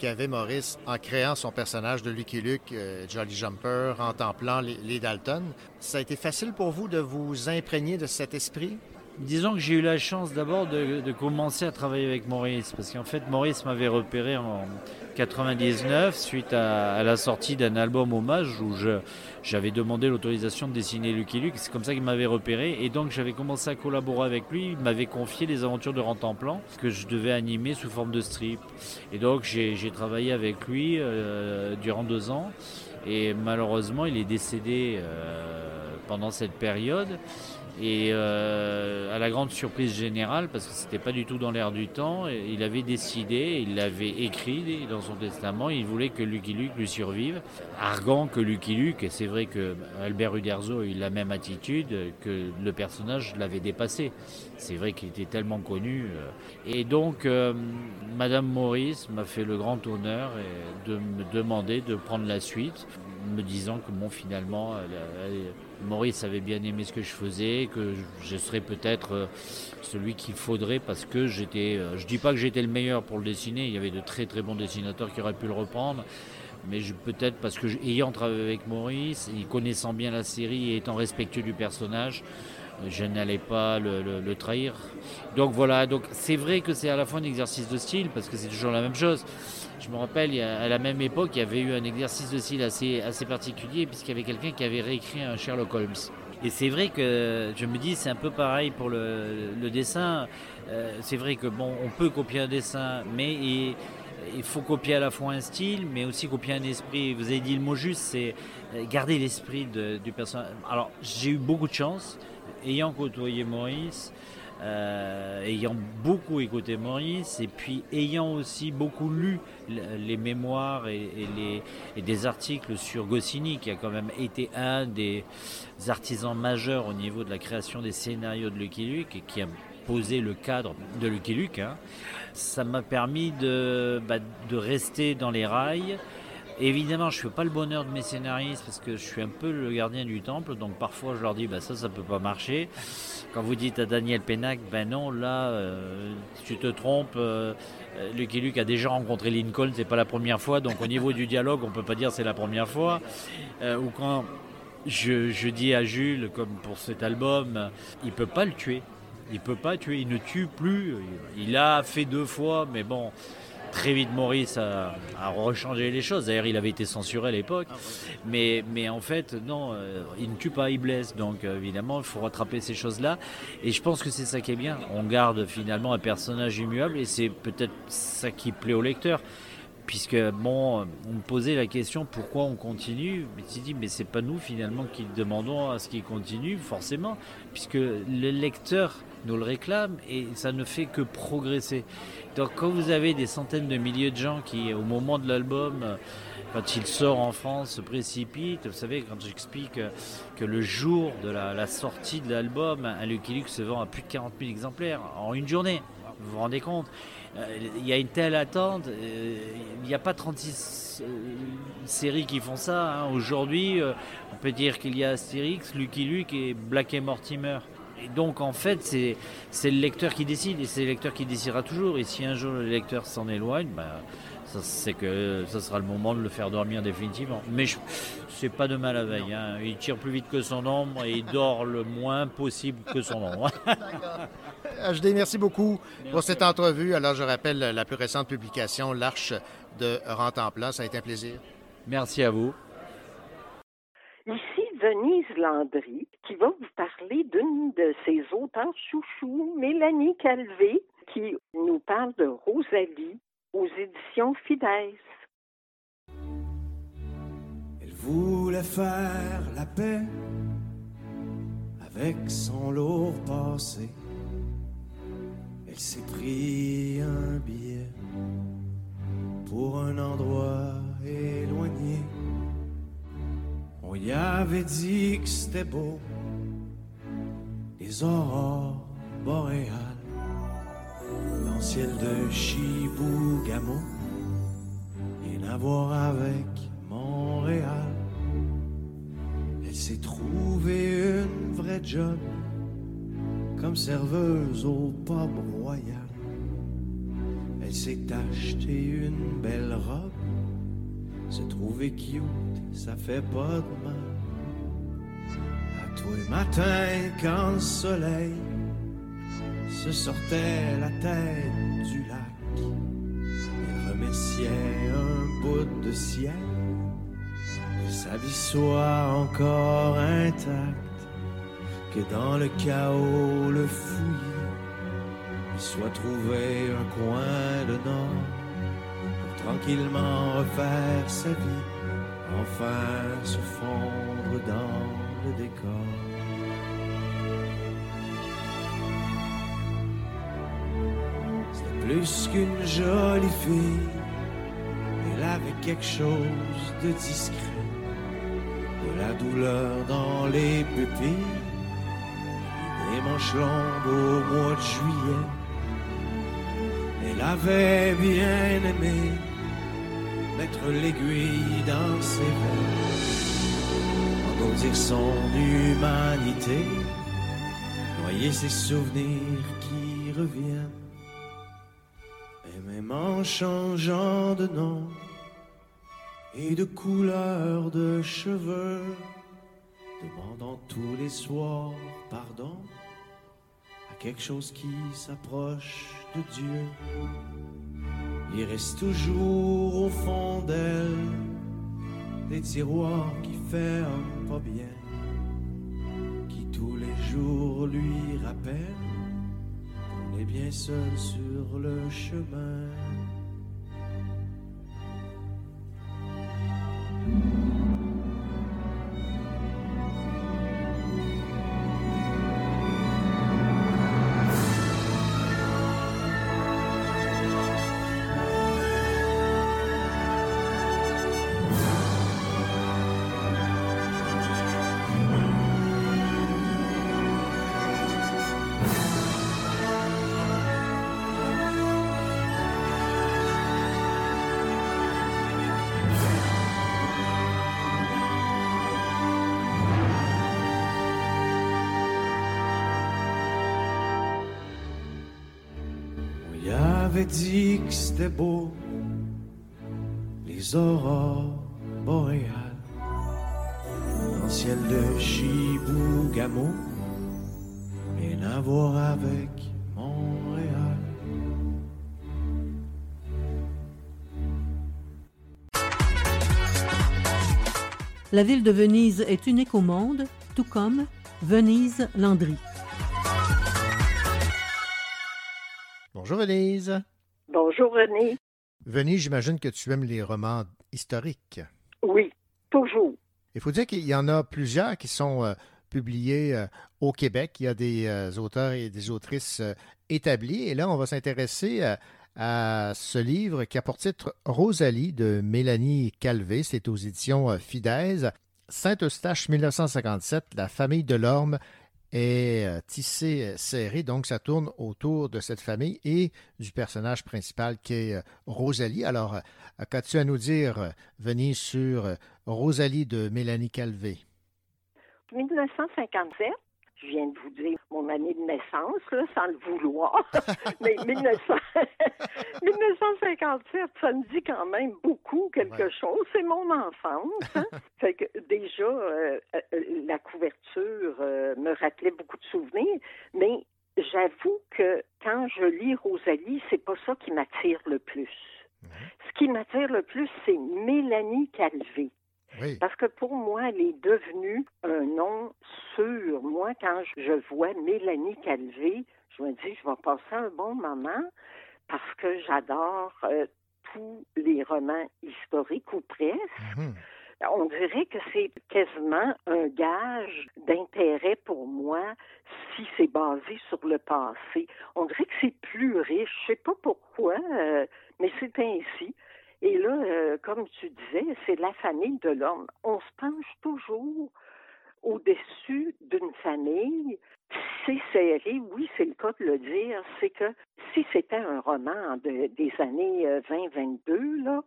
qu'avait Maurice en créant son personnage de Lucky Luke, euh, Jolly Jumper, en templant les, Dalton. Ça a été facile pour vous de vous imprégner de cet esprit? Disons que j'ai eu la chance d'abord de commencer à travailler avec Maurice, parce qu'en fait Maurice m'avait repéré en 99 suite à, la sortie d'un album hommage où j'avais demandé l'autorisation de dessiner Lucky Luke. C'est comme ça qu'il m'avait repéré et donc j'avais commencé à collaborer avec lui. Il m'avait confié les aventures de Rantanplan que je devais animer sous forme de strip. Et donc j'ai j'ai travaillé avec lui euh, durant deux ans et malheureusement il est décédé euh, pendant cette période. Et euh, à la grande surprise générale, parce que c'était pas du tout dans l'air du temps, il avait décidé, il l'avait écrit dans son testament, il voulait que Lucky Luke lui survive, arguant que Lucky Luke, c'est vrai que Albert Uderzo a eu la même attitude, que le personnage l'avait dépassé. C'est vrai qu'il était tellement connu. euh. Et donc, euh, Madame Maurice m'a fait le grand honneur de me demander de prendre la suite, me disant que bon, finalement, elle- elle- Maurice avait bien aimé ce que je faisais, que je- serais peut-être euh, celui qu'il faudrait parce que j'étais. euh, Je dis pas que j'étais le meilleur pour le dessiner. Il y avait de très très bons dessinateurs qui auraient pu le reprendre. Mais peut-être parce que, ayant travaillé avec Maurice, et connaissant bien la série et étant respectueux du personnage, euh, je n'allais pas le trahir. Donc voilà, donc c'est vrai que c'est à la fois un exercice de style, parce que c'est toujours la même chose. Je me rappelle, à la même époque, il y avait eu un exercice de style assez, assez particulier, puisqu'il y avait quelqu'un qui avait réécrit un Sherlock Holmes. Et c'est vrai que je me dis, c'est un peu pareil pour le, dessin. Euh, c'est vrai que bon, on peut copier un dessin, mais il, faut copier à la fois un style, mais aussi copier un esprit. Vous avez dit le mot juste, c'est euh, garder l'esprit du personnage. Alors, j'ai eu beaucoup de chance, ayant côtoyé Maurice, euh, ayant beaucoup écouté Maurice, et puis ayant aussi beaucoup lu les mémoires et, des articles sur Goscinny, qui a quand même été un des artisans majeurs au niveau de la création des scénarios de Lucky Luke, et qui a posé le cadre de Lucky Luke. hein. Ça m'a permis bah, de rester dans les rails. Évidemment, je ne fais pas le bonheur de mes scénaristes parce que je suis un peu le gardien du temple, donc parfois je leur dis bah ça, ça peut pas marcher. Quand vous dites à Daniel Pénac, ben non, là, euh, tu te trompes. euh, Lucky Luke a déjà rencontré Lincoln, c'est pas la première fois, donc au niveau du dialogue, on peut pas dire c'est la première fois. Euh, ou quand je, dis à Jules, comme pour cet album, il peut pas le tuer. Il peut pas tuer, il ne tue plus. Il a fait deux fois, mais bon, très vite Maurice a, a rechangé les choses. D'ailleurs, il avait été censuré à l'époque. Mais, mais en fait, non, euh, il ne tue pas, il blesse. Donc euh, évidemment, il faut rattraper ces choses-là. Et je pense que c'est ça qui est bien. On garde finalement un personnage immuable et c'est peut-être ça qui plaît au lecteur. Puisque, bon, on me posait la question pourquoi on continue? Mais tu dis, mais c'est pas nous finalement qui demandons à ce qu'il continue, forcément. Puisque le lecteur nous le réclame et ça ne fait que progresser. Donc, quand vous avez des centaines de milliers de gens qui, au moment de l'album, quand il sort en France, se précipitent, vous savez, quand j'explique que le jour de la, sortie de l'album, un Lucky Luke se vend à plus de 40 000 exemplaires en une journée. Vous vous rendez compte? Il y a une telle attente. euh, Il n'y a pas 36 euh, séries qui font ça. hein. Aujourd'hui, euh, on peut dire qu'il y a Astérix, Lucky Luke et Black et Mortimer. Et donc, en fait, c'est le lecteur qui décide et c'est le lecteur qui décidera toujours. Et si un jour le lecteur s'en éloigne, bah, c'est que ce sera le moment de le faire dormir définitivement. Mais c'est pas de mal à veille. hein. Il tire plus vite que son ombre et il dort le moins possible que son ombre. HD, merci beaucoup pour cette entrevue. Alors, je rappelle la plus récente publication, L'Arche de Rantanplan. Ça a été un plaisir. Merci à vous. Ici Denise Landry, qui va vous parler d'une de ses auteurs chouchous, Mélanie Calvé, qui nous parle de Rosalie aux éditions Fidesz. Elle voulait faire la paix avec son lourd passé. Elle s'est pris un billet pour un endroit éloigné. On y avait dit que c'était beau, les aurores boréales, dans ciel de Chibougamau, rien à voir avec Montréal. Elle s'est trouvée une vraie job comme serveuse au pub royal. Elle s'est acheté une belle robe, se trouver cute, ça fait pas de mal. À tous les matins quand le soleil se sortait la tête du lac, elle remerciait un bout de ciel que sa vie soit encore intacte, que dans le chaos le fouillis, il soit trouvé un coin de nord. Pour tranquillement refaire sa vie, enfin se fondre dans le décor. Plus qu'une jolie fille, elle avait quelque chose de discret, de la douleur dans les pupilles, des manches longues au mois de juillet. Elle avait bien aimé mettre l'aiguille dans ses veines, endurcir son humanité, noyer ses souvenirs qui reviennent. Et même en changeant de nom et de couleur de cheveux, demandant tous les soirs pardon à quelque chose qui s'approche de Dieu. Il reste toujours au fond d'elle des tiroirs qui ferment pas bien, qui tous les jours lui rappellent est bien seul sur le chemin. Avait dit que c'était beau, les aurores boréales, dans le ciel de Chibougamau, rien à voir avec Montréal. La ville de Venise est unique au monde, tout comme Venise Landry. Bonjour, Venise. Bonjour René. Venise, j'imagine que tu aimes les romans historiques. Oui, toujours. Il faut dire qu'il y en a plusieurs qui sont euh, publiés euh, au Québec. Il y a des euh, auteurs et des autrices établis. Et là, on va s'intéresser à ce livre qui a pour titre Rosalie de Mélanie Calvé. C'est aux éditions Fidesz. Saint-Eustache 1957, La famille de l'Orme est euh, tissé euh, serré, donc ça tourne autour de cette famille et du personnage principal qui est euh, Rosalie. Alors, qu'as-tu à nous dire, Venise, sur Rosalie de Mélanie Calvé? 1957, je viens de vous dire mon année de naissance, là, sans le vouloir, mais 1900 1957, ça me dit quand même beaucoup quelque chose. C'est mon enfance. hein. fait que déjà, euh, euh, la couverture euh, me rappelait beaucoup de souvenirs, mais j'avoue que quand je lis Rosalie, c'est pas ça qui m'attire le plus. Ce qui m'attire le plus, c'est Mélanie Calvé. Parce que pour moi, elle est devenue un nom sûr. Moi, quand je vois Mélanie Calvé, je me dis, je vais passer un bon moment parce que j'adore euh, tous les romans historiques ou presque. On dirait que c'est quasiment un gage d'intérêt pour moi si c'est basé sur le passé. On dirait que c'est plus riche. Je sais pas pourquoi, euh, mais c'est ainsi. Et là, euh, comme tu disais, c'est la famille de l'homme. On se penche toujours au-dessus d'une famille. C'est serré, oui, c'est le cas de le dire. C'est que si c'était un roman de- des années euh, 20-22, là,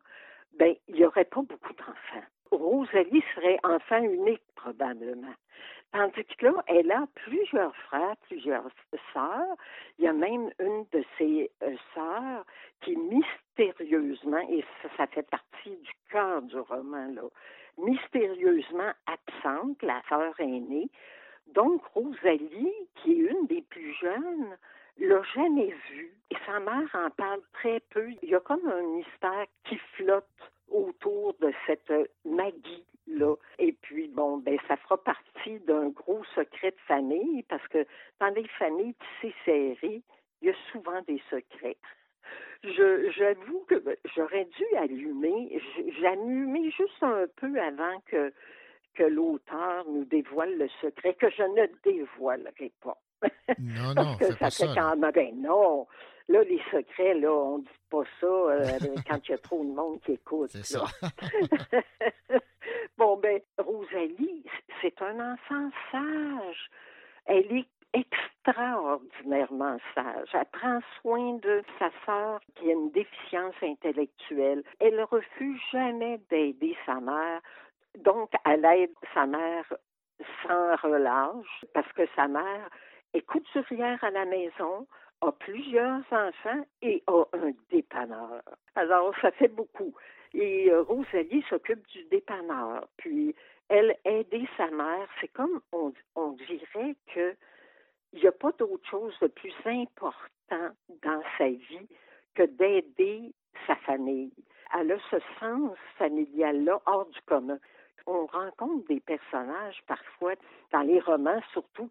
ben, il n'y aurait pas beaucoup d'enfants. Rosalie serait enfant unique, probablement. Tandis que là, elle a plusieurs frères, plusieurs sœurs. Il y a même une de ses euh, sœurs qui mystérieusement, et ça, fait partie du cœur du roman, là, mystérieusement absente, la sœur aînée. Donc, Rosalie, qui est une des plus jeunes, l'a jamais vue. Et sa mère en parle très peu. Il y a comme un mystère qui flotte autour de cette euh, Maggie-là. Et puis, bon, ben, ça fera partie d'un gros secret de famille parce que dans les familles tissées serrées, il y a souvent des secrets. Je, j'avoue que j'aurais dû allumer. J- J'allumais juste un peu avant que, que l'auteur nous dévoile le secret, que je ne dévoilerai pas. Non, Parce non, que fais ça fait là. quand même, ben non. Là, les secrets, là, on dit pas ça euh, quand il y a trop de monde qui écoute. C'est ça. bon, ben, Rosalie, c'est un enfant sage. Elle est extraordinairement sage. Elle prend soin de sa sœur qui a une déficience intellectuelle. Elle refuse jamais d'aider sa mère. Donc, elle aide sa mère sans relâche parce que sa mère est couturière à la maison, a plusieurs enfants et a un dépanneur. Alors, ça fait beaucoup. Et euh, Rosalie s'occupe du dépanneur. Puis, elle aider sa mère, c'est comme on, dirait que il n'y a pas d'autre chose de plus important dans sa vie que d'aider sa famille. Elle a ce sens familial-là hors du commun. On rencontre des personnages parfois dans les romans, surtout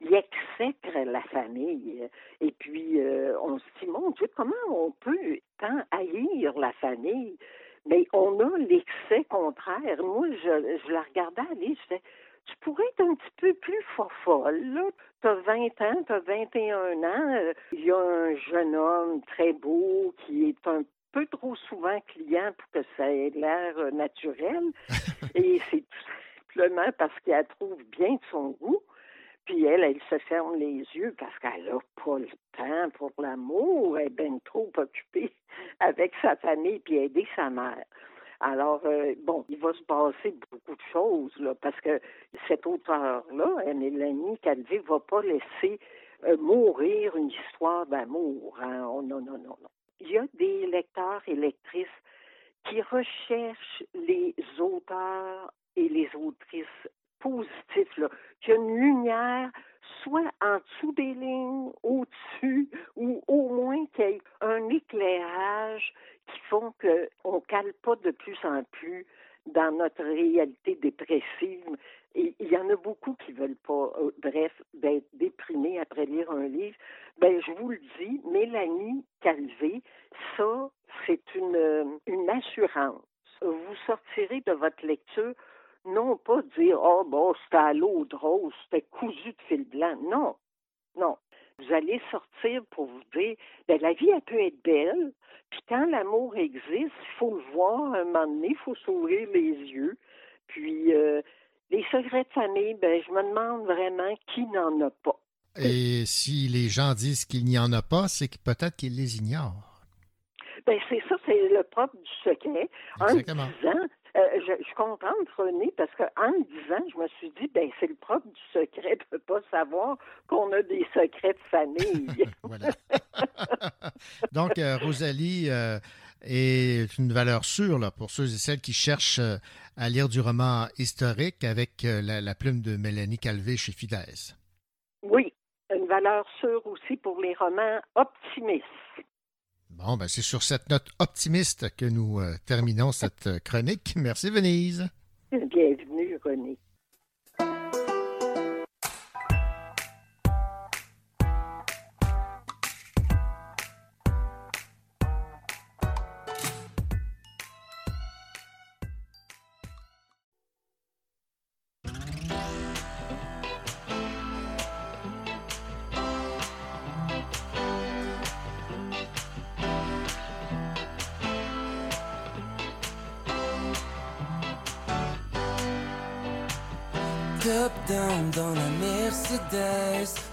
qui exècrent la famille. Et puis, euh, on se dit, mon Dieu, comment on peut tant haïr la famille? Mais on a l'excès contraire. Moi, je, la regardais aller, je disais, tu pourrais être un petit peu plus fofolle, là. T'as 20 ans, t'as 21 ans, il y a un jeune homme très beau qui est un peu trop souvent client pour que ça ait l'air euh, naturel. Et c'est tout simplement parce qu'elle trouve bien de son goût. Puis elle, elle se ferme les yeux parce qu'elle n'a pas le temps pour l'amour. Elle est bien trop occupée avec sa famille puis aider sa mère. Alors, euh, bon, il va se passer beaucoup de choses, là, parce que cet auteur-là, euh, Mélanie Calvé, va pas laisser euh, mourir une histoire d'amour. Hein. Oh, non, non, non, non. Il y a des lecteurs et lectrices qui recherchent les auteurs et les autrices positifs, là, qu'il y a une lumière soit en dessous des lignes, au-dessus, ou au moins qu'il y ait un éclairage qui font qu'on ne cale pas de plus en plus dans notre réalité dépressive. Et il y en a beaucoup qui veulent pas, euh, bref, d'être déprimés après lire un livre. Ben, je vous le dis, Mélanie Calvé, ça, c'est une, euh, une assurance. Vous sortirez de votre lecture non pas dire oh bon c'était à l'eau de rose, c'était cousu de fil blanc. Non, non. Vous allez sortir pour vous dire ben, la vie elle peut être belle. Puis quand l'amour existe, il faut le voir un moment donné, il faut s'ouvrir les yeux. Puis euh, Les secrets de famille, ben, je me demande vraiment qui n'en a pas. Et si les gens disent qu'il n'y en a pas, c'est que peut-être qu'ils les ignorent. Ben, c'est ça, c'est le propre du secret. Exactement. En disant, euh, je, je comprends René parce qu'en le disant, je me suis dit, ben c'est le propre du secret de ne pas savoir qu'on a des secrets de famille. voilà. Donc, euh, Rosalie euh, est une valeur sûre là, pour ceux et celles qui cherchent euh, à lire du roman historique avec la, la plume de Mélanie Calvé chez Fidesz. oui, une valeur sûre aussi pour les romans optimistes. Bon, ben c'est sur cette note optimiste que nous euh, terminons cette euh, chronique. Merci, Venise. Bienvenue, René.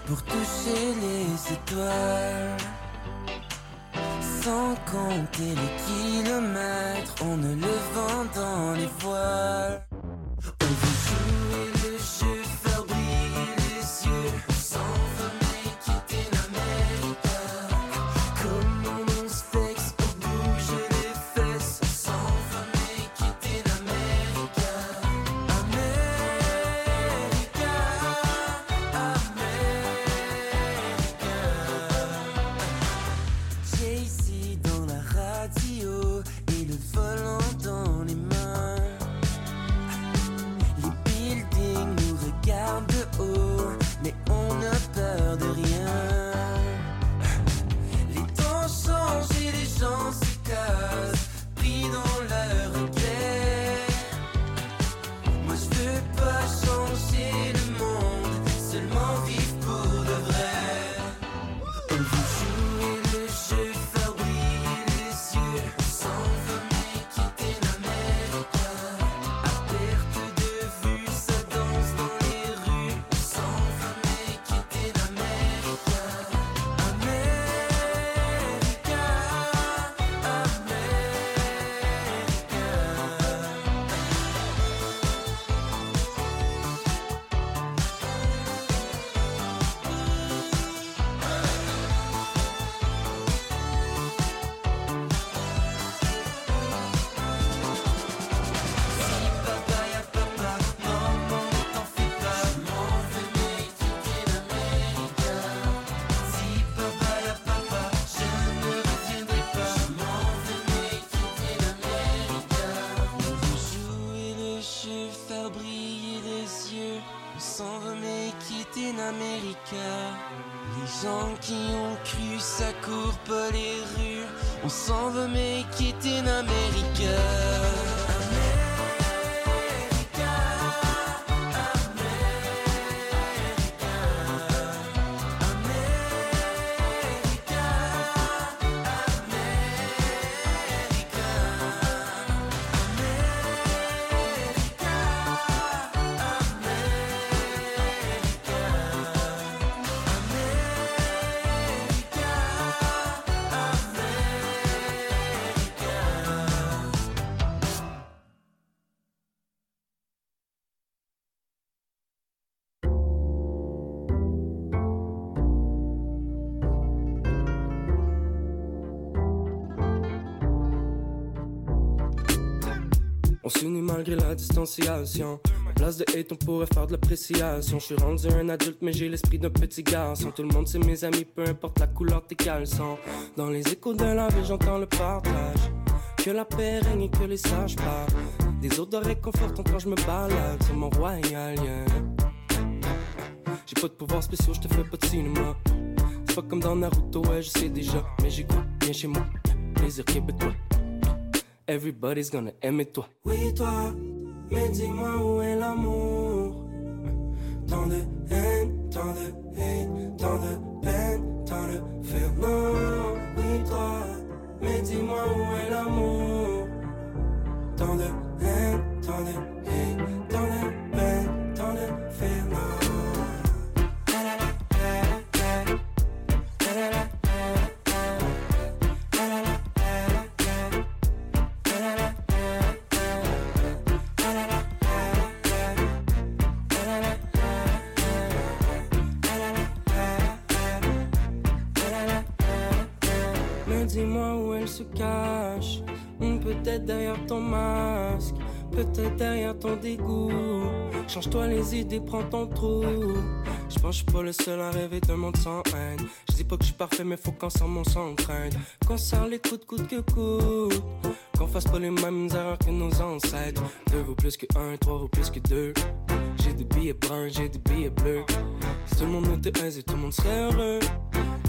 Pour toucher les étoiles. Sans compter les kilomètres, on ne le vend dans les voiles. S'unit malgré la distanciation. En place de hate, on pourrait faire de l'appréciation. Je suis rendu un adulte, mais j'ai l'esprit d'un petit garçon. Tout le monde, c'est mes amis, peu importe la couleur de tes caleçons. Dans les échos de la ville, j'entends le partage. Que la paix règne et que les sages parlent. Des odeurs réconfortantes quand je me balade sur mon royal. J'ai pas de pouvoir spéciaux, je te fais pas de cinéma. C'est pas comme dans Naruto, ouais, je sais déjà. Mais j'écoute bien chez moi. Plaisir québécois. Everybody's gonna aimer toi. Oui, toi, mais dis-moi où est l'amour. Tant de haine, tant de hate, tant de peine, tant de. Non, oui, toi, mais dis-moi où est l'amour. Tant de haine, tant de hate, tant de peut-être derrière ton dégoût. Change-toi les idées, prends ton trou. Je pense que je suis pas le seul à rêver d'un monde sans haine. Je dis pas que je suis parfait, mais faut qu'ensemble on s'entraîne. Qu'on serre les coups de coûte que coûte. Qu'on fasse pas les mêmes erreurs que nos ancêtres. Deux vaut plus que un, trois vaut plus que deux. J'ai des billets bruns, j'ai des billets bleus. Si tout le monde était aisé, tout le monde serait heureux.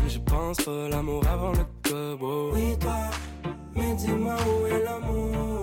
Mais je pense pas l'amour avant le cobo. Oui, toi, mais dis-moi où est l'amour.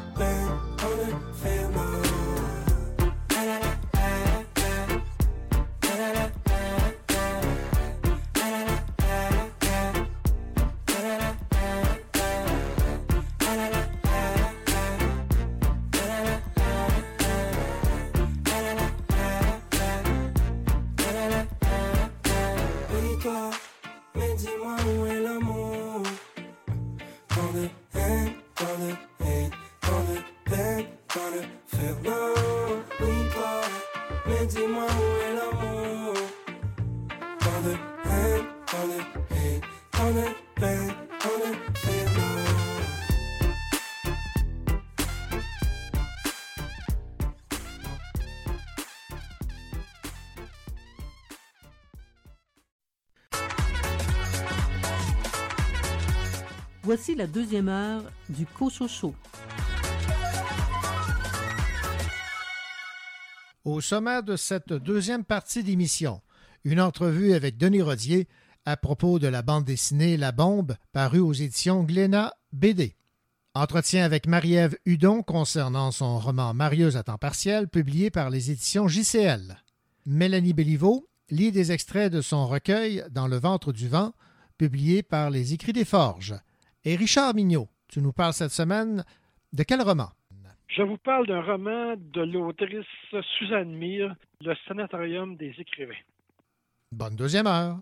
Voici la deuxième heure du Cochocho. Au sommaire de cette deuxième partie d'émission, une entrevue avec Denis Rodier à propos de la bande dessinée La Bombe parue aux éditions Glénat BD. Entretien avec Marie-Ève Hudon concernant son roman Marieuse à temps partiel publié par les éditions JCL. Mélanie Béliveau lit des extraits de son recueil Dans le ventre du vent publié par les Écrits des Forges. Et Richard Mignot, tu nous parles cette semaine de quel roman? Je vous parle d'un roman de l'autrice Suzanne Mire, Le Sanatorium des écrivains. Bonne deuxième heure.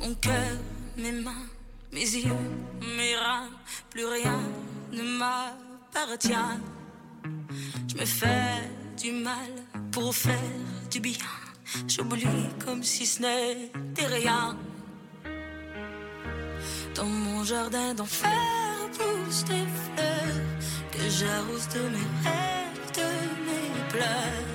Mon cœur, mes mains, mes yeux, mes reins, plus rien ne m'appartient. Je me fais du mal pour faire du bien. J'oublie comme si ce n'était rien. Dans mon jardin d'enfer poussent des fleurs que j'arrose de mes rêves, de mes pleurs.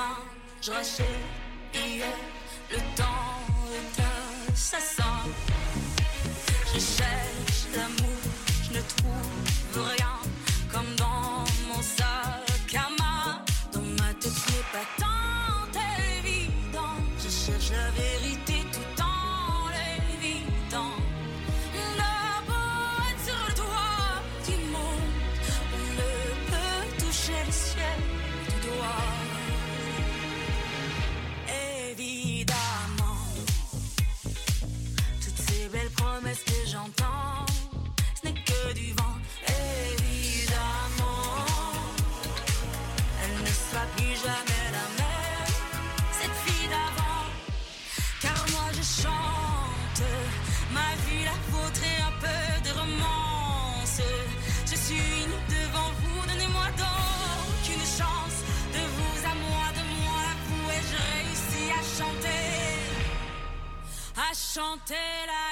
Demain, je rachète hier. Le chanter, la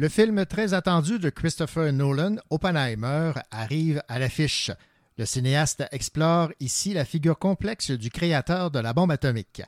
Le film très attendu de Christopher Nolan, Oppenheimer, arrive à l'affiche. Le cinéaste explore ici la figure complexe du créateur de la bombe atomique.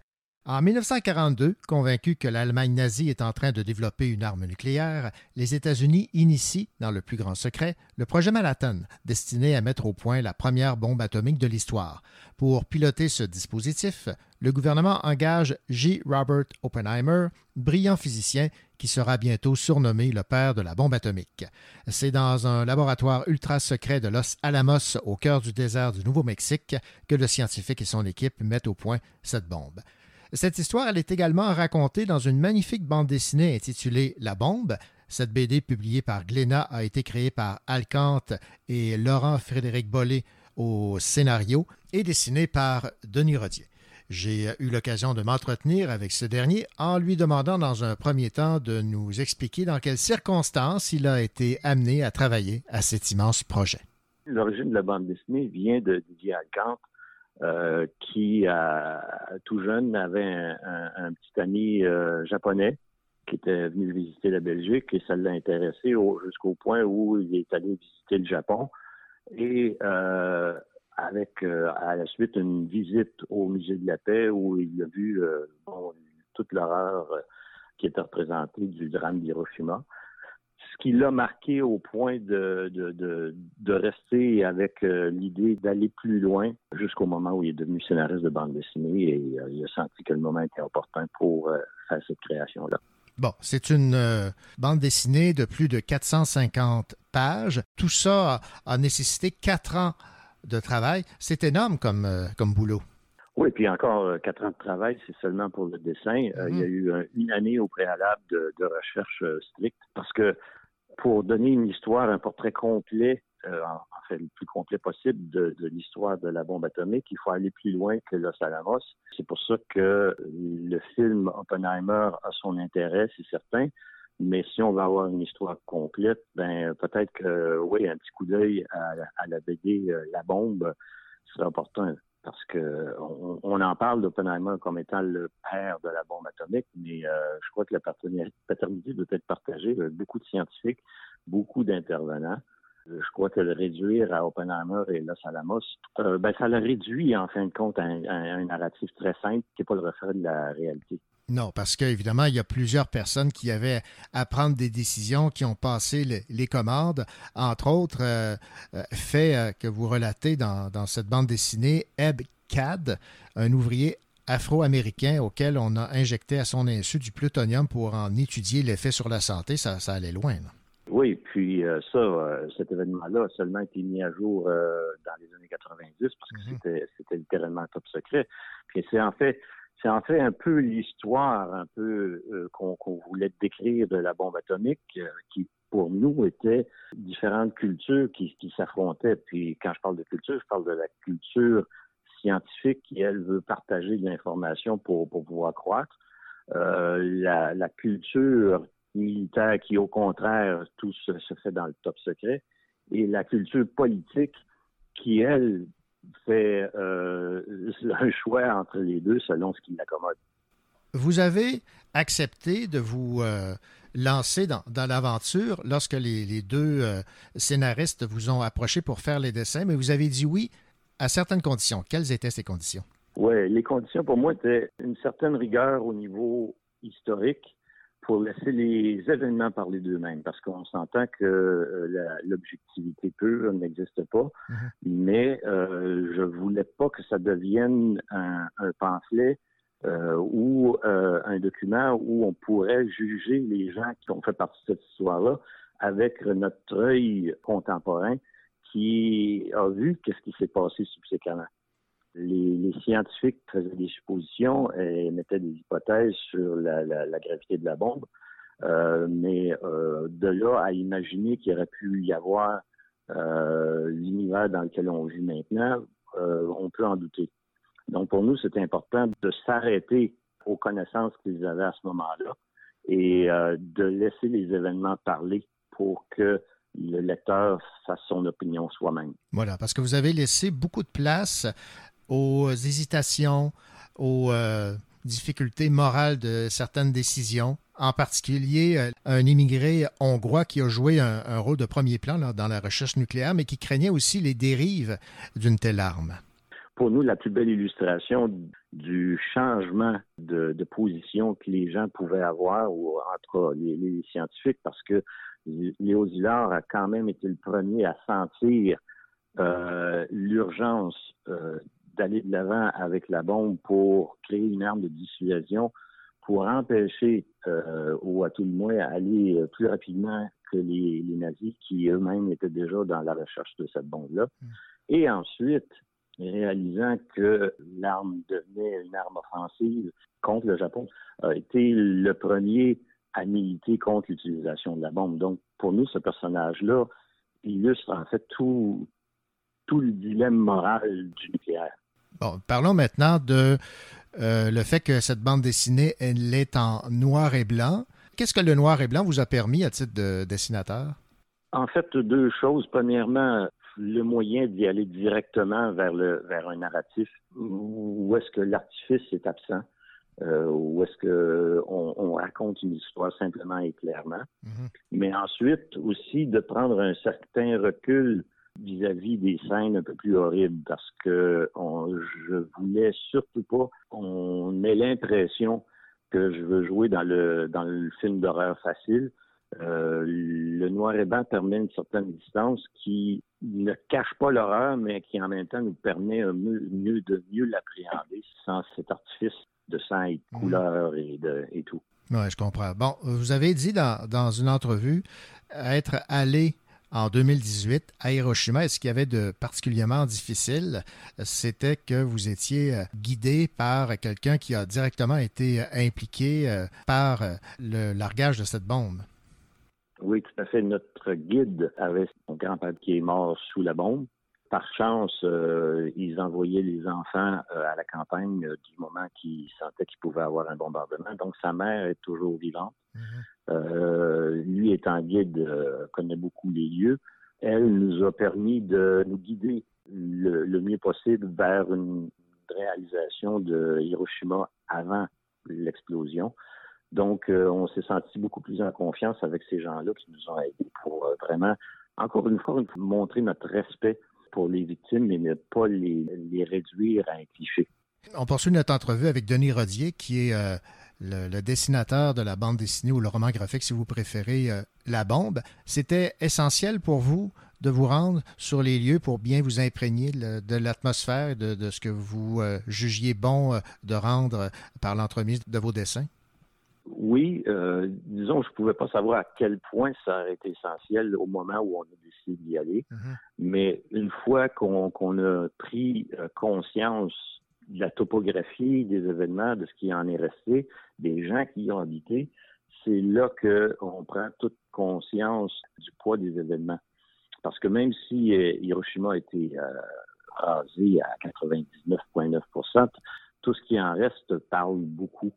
En 1942, convaincu que l'Allemagne nazie est en train de développer une arme nucléaire, les États-Unis initient, dans le plus grand secret, le projet Manhattan, destiné à mettre au point la première bombe atomique de l'histoire. Pour piloter ce dispositif, le gouvernement engage J. Robert Oppenheimer, brillant physicien qui sera bientôt surnommé le père de la bombe atomique. C'est dans un laboratoire ultra secret de Los Alamos, au cœur du désert du Nouveau-Mexique, que le scientifique et son équipe mettent au point cette bombe. Cette histoire, elle est également racontée dans une magnifique bande dessinée intitulée La bombe. Cette BD publiée par Glénat a été créée par Alcante et Laurent Frédéric Bollet au scénario et dessinée par Denis Rodier. J'ai eu l'occasion de m'entretenir avec ce dernier en lui demandant dans un premier temps de nous expliquer dans quelles circonstances il a été amené à travailler à cet immense projet. L'origine de la bande dessinée vient de Didier Alcante, euh, qui, à, tout jeune, avait un, un- un petit ami euh, japonais qui était venu visiter la Belgique et ça l'a intéressé au- jusqu'au point où il est allé visiter le Japon. Et euh, avec euh, à la suite une visite au musée de la paix où il a vu euh, bon, toute l'horreur qui était représentée du drame d'Hiroshima. Qui l'a marqué au point de, de, de, de rester avec euh, l'idée d'aller plus loin jusqu'au moment où il est devenu scénariste de bande dessinée et euh, il a senti que le moment était opportun pour euh, faire cette création-là. Bon, c'est une euh, bande dessinée de plus de 450 pages. Tout ça a, a nécessité quatre ans de travail. C'est énorme comme, euh, comme boulot. Oui, puis encore euh, quatre ans de travail, c'est seulement pour le dessin. Il y a eu euh, une année au préalable de, de recherche stricte parce que pour donner une histoire, un portrait complet, euh, en, fait le plus complet possible de, de l'histoire de la bombe atomique, il faut aller plus loin que Los Alamos. C'est pour ça que le film Oppenheimer a son intérêt, c'est certain. Mais si on veut avoir une histoire complète, ben peut-être que oui, un petit coup d'œil à, à la BD euh, La bombe serait opportun parce que on, on en parle d'Oppenheimer comme étant le père de la bombe atomique, mais euh, je crois que la paternité doit être partagée avec beaucoup de scientifiques, beaucoup d'intervenants. Euh, Je crois que le réduire à Oppenheimer et Los Alamos, euh, ben, ça le réduit en fin de compte à un, à un narratif très simple qui n'est pas le reflet de la réalité. Non, parce qu'évidemment, il y a plusieurs personnes qui avaient à prendre des décisions, qui ont passé le- les commandes. Entre autres, euh, euh, fait euh, que vous relatez dans, dans cette bande dessinée, Eb Cad, un ouvrier afro-américain auquel on a injecté à son insu du plutonium pour en étudier l'effet sur la santé. Ça, ça allait loin. là. Oui, puis euh, ça, euh, cet événement-là a seulement été mis à jour euh, dans les années 90 parce que c'était, c'était littéralement top secret. Puis c'est en fait, c'est en fait un peu l'histoire un peu euh, qu'on, voulait décrire de la bombe atomique, euh, qui pour nous était différentes cultures qui, qui s'affrontaient. Puis quand je parle de culture, je parle de la culture scientifique qui elle veut partager de l'information pour, pour pouvoir croître. Euh, la, la culture militaire qui, au contraire, tout se, se fait dans le top secret, et la culture politique qui, elle, fait euh, un choix entre les deux selon ce qui l'accommode. Vous avez accepté de vous euh, lancer dans, dans l'aventure lorsque les, les deux euh, scénaristes vous ont approché pour faire les dessins, mais vous avez dit oui à certaines conditions. Quelles étaient ces conditions? Oui, les conditions pour moi étaient une certaine rigueur au niveau historique pour laisser les événements parler d'eux-mêmes, parce qu'on s'entend que euh, l'objectivité pure n'existe pas, mais euh, je voulais pas que ça devienne un, un pamphlet euh, ou euh, un document où on pourrait juger les gens qui ont fait partie de cette histoire-là avec notre œil contemporain qui a vu qu'est-ce qui s'est passé subséquemment les, scientifiques faisaient des suppositions et mettaient des hypothèses sur la, gravité de la bombe. Euh, mais euh, de là à imaginer qu'il aurait pu y avoir euh, l'univers dans lequel on vit maintenant, on peut en douter. Donc pour nous, c'était important de s'arrêter aux connaissances qu'ils avaient à ce moment-là et de laisser les événements parler pour que le lecteur fasse son opinion soi-même. Voilà, parce que vous avez laissé beaucoup de place aux hésitations, aux euh, difficultés morales de certaines décisions, en particulier euh, un immigré hongrois qui a joué un, rôle de premier plan dans la recherche nucléaire, mais qui craignait aussi les dérives d'une telle arme. Pour nous, la plus belle illustration du changement de, de position que les gens pouvaient avoir, ou entre les, les scientifiques, parce que Léo Szilard a quand même été le premier à sentir euh, l'urgence euh, d'aller de l'avant avec la bombe pour créer une arme de dissuasion pour empêcher, euh, ou à tout le moins, aller plus rapidement que les, les nazis qui eux-mêmes étaient déjà dans la recherche de cette bombe-là. Et ensuite, réalisant que l'arme devenait une arme offensive contre le Japon, a été le premier à militer contre l'utilisation de la bombe. Donc, pour nous, ce personnage-là illustre en fait tout, tout le dilemme moral du nucléaire. Bon, parlons maintenant de euh, le fait que cette bande dessinée, elle est en noir et blanc. Qu'est-ce que le noir et blanc vous a permis à titre de dessinateur? En fait, deux choses. Premièrement, le moyen d'y aller directement vers, le, vers un narratif où est-ce que l'artifice est absent, euh, où est-ce que on, on, raconte une histoire simplement et clairement? Mm-hmm. Mais ensuite aussi de prendre un certain recul vis-à-vis -vis des scènes un peu plus horribles parce que on, je voulais surtout pas qu'on ait l'impression que je veux jouer dans le dans le film d'horreur facile. Euh, le noir et blanc permet une certaine distance qui ne cache pas l'horreur, mais qui en même temps nous permet mieux, mieux de mieux l'appréhender sans cet artifice de sang et de couleur et, de, et tout. Oui, je comprends. Bon, vous avez dit dans, dans une entrevue être allé en 2018 à Hiroshima. Et ce qu'il y avait de particulièrement difficile, c'était que vous étiez euh, guidé par quelqu'un qui a directement été impliqué euh, par euh, le largage de cette bombe. Oui, tout à fait. Notre guide avait son grand-père qui est mort sous la bombe. Par chance, euh, ils envoyaient les enfants euh, à la campagne euh, du moment qu'ils sentaient qu'ils pouvaient avoir un bombardement. Donc, sa mère est toujours vivante. Mm-hmm. lui, étant guide, connaît beaucoup les lieux. Elle nous a permis de nous guider le, le mieux possible vers une réalisation de Hiroshima avant l'explosion. Donc, on s'est senti beaucoup plus en confiance avec ces gens-là qui nous ont aidés pour vraiment, encore une fois, montrer notre respect pour les victimes, mais ne pas les, les réduire à un cliché. On poursuit notre entrevue avec Denis Rodier, qui est euh, le, le, dessinateur de la bande dessinée ou le roman graphique, si vous préférez, euh, La Bombe. C'était essentiel pour vous de vous rendre sur les lieux pour bien vous imprégner le, de l'atmosphère de, de, ce que vous euh, jugiez bon de rendre par l'entremise de vos dessins? Oui, euh, disons, je ne pouvais pas savoir à quel point ça aurait été essentiel au moment où on a d'y aller. Mm-hmm. Mais une fois qu'on qu a pris euh, conscience de la topographie des événements, de ce qui en est resté, des gens qui y ont habité, c'est là qu'on prend toute conscience du poids des événements. Parce que même si euh, Hiroshima a été euh, rasé à 99,9% tout ce qui en reste parle beaucoup.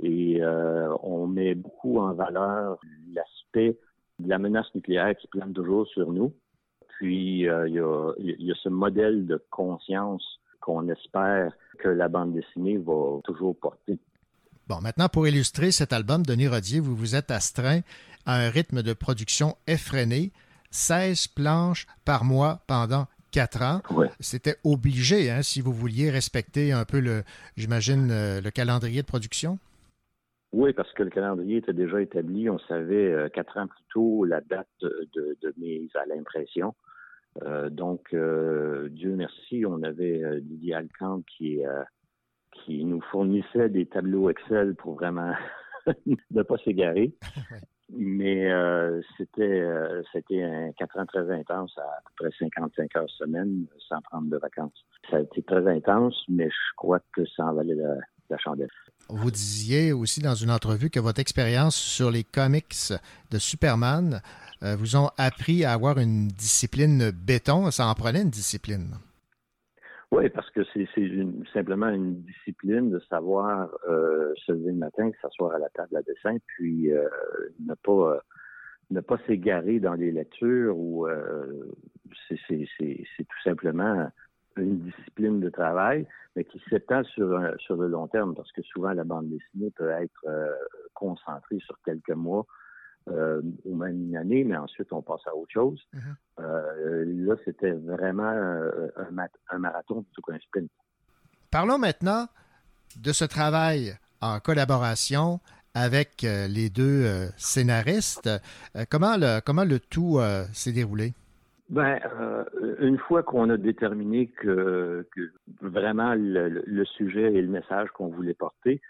Et euh, on met beaucoup en valeur l'aspect de la menace nucléaire qui plane toujours sur nous. Puis, euh, il, y a, il, y a, ce modèle de conscience qu'on espère que la bande dessinée va toujours porter. Bon, maintenant, pour illustrer cet album, Denis Rodier, vous vous êtes astreint à un rythme de production effréné, 16 planches par mois pendant quatre ans. Ouais. C'était obligé, hein, si vous vouliez respecter un peu le, j'imagine, le calendrier de production? Oui, parce que le calendrier était déjà établi. On savait euh, quatre ans plus tôt la date de, de, mise à l'impression. Euh, donc, euh, Dieu merci, on avait Didier Alcamp qui, qui nous fournissait des tableaux Excel pour vraiment ne pas s'égarer. Mais c'était c'était un quatre ans très intense, à, à peu près 55 heures semaine, sans prendre de vacances. Ça a été très intense, mais je crois que ça en valait la, la chandelle. Vous disiez aussi dans une entrevue que votre expérience sur les comics de Superman euh, vous ont appris à avoir une discipline béton. Ça en prenait une discipline? Oui, parce que c'est simplement une discipline de savoir euh, se lever le matin, s'asseoir à la table à dessin, puis euh, ne pas ne pas s'égarer dans les lectures ou c'est tout simplement une discipline de travail, mais qui s'étend sur, un- sur le long terme, parce que souvent la bande dessinée peut être euh, concentrée sur quelques mois euh, ou même une année, mais ensuite on passe à autre chose. Euh, là, c'était vraiment un, marathon plutôt qu'un sprint. Parlons maintenant de ce travail en collaboration avec les deux scénaristes. Comment, le, comment le tout s'est déroulé? Ben, euh, une fois qu'on a déterminé que, que vraiment le, le- sujet et le message qu'on voulait porter,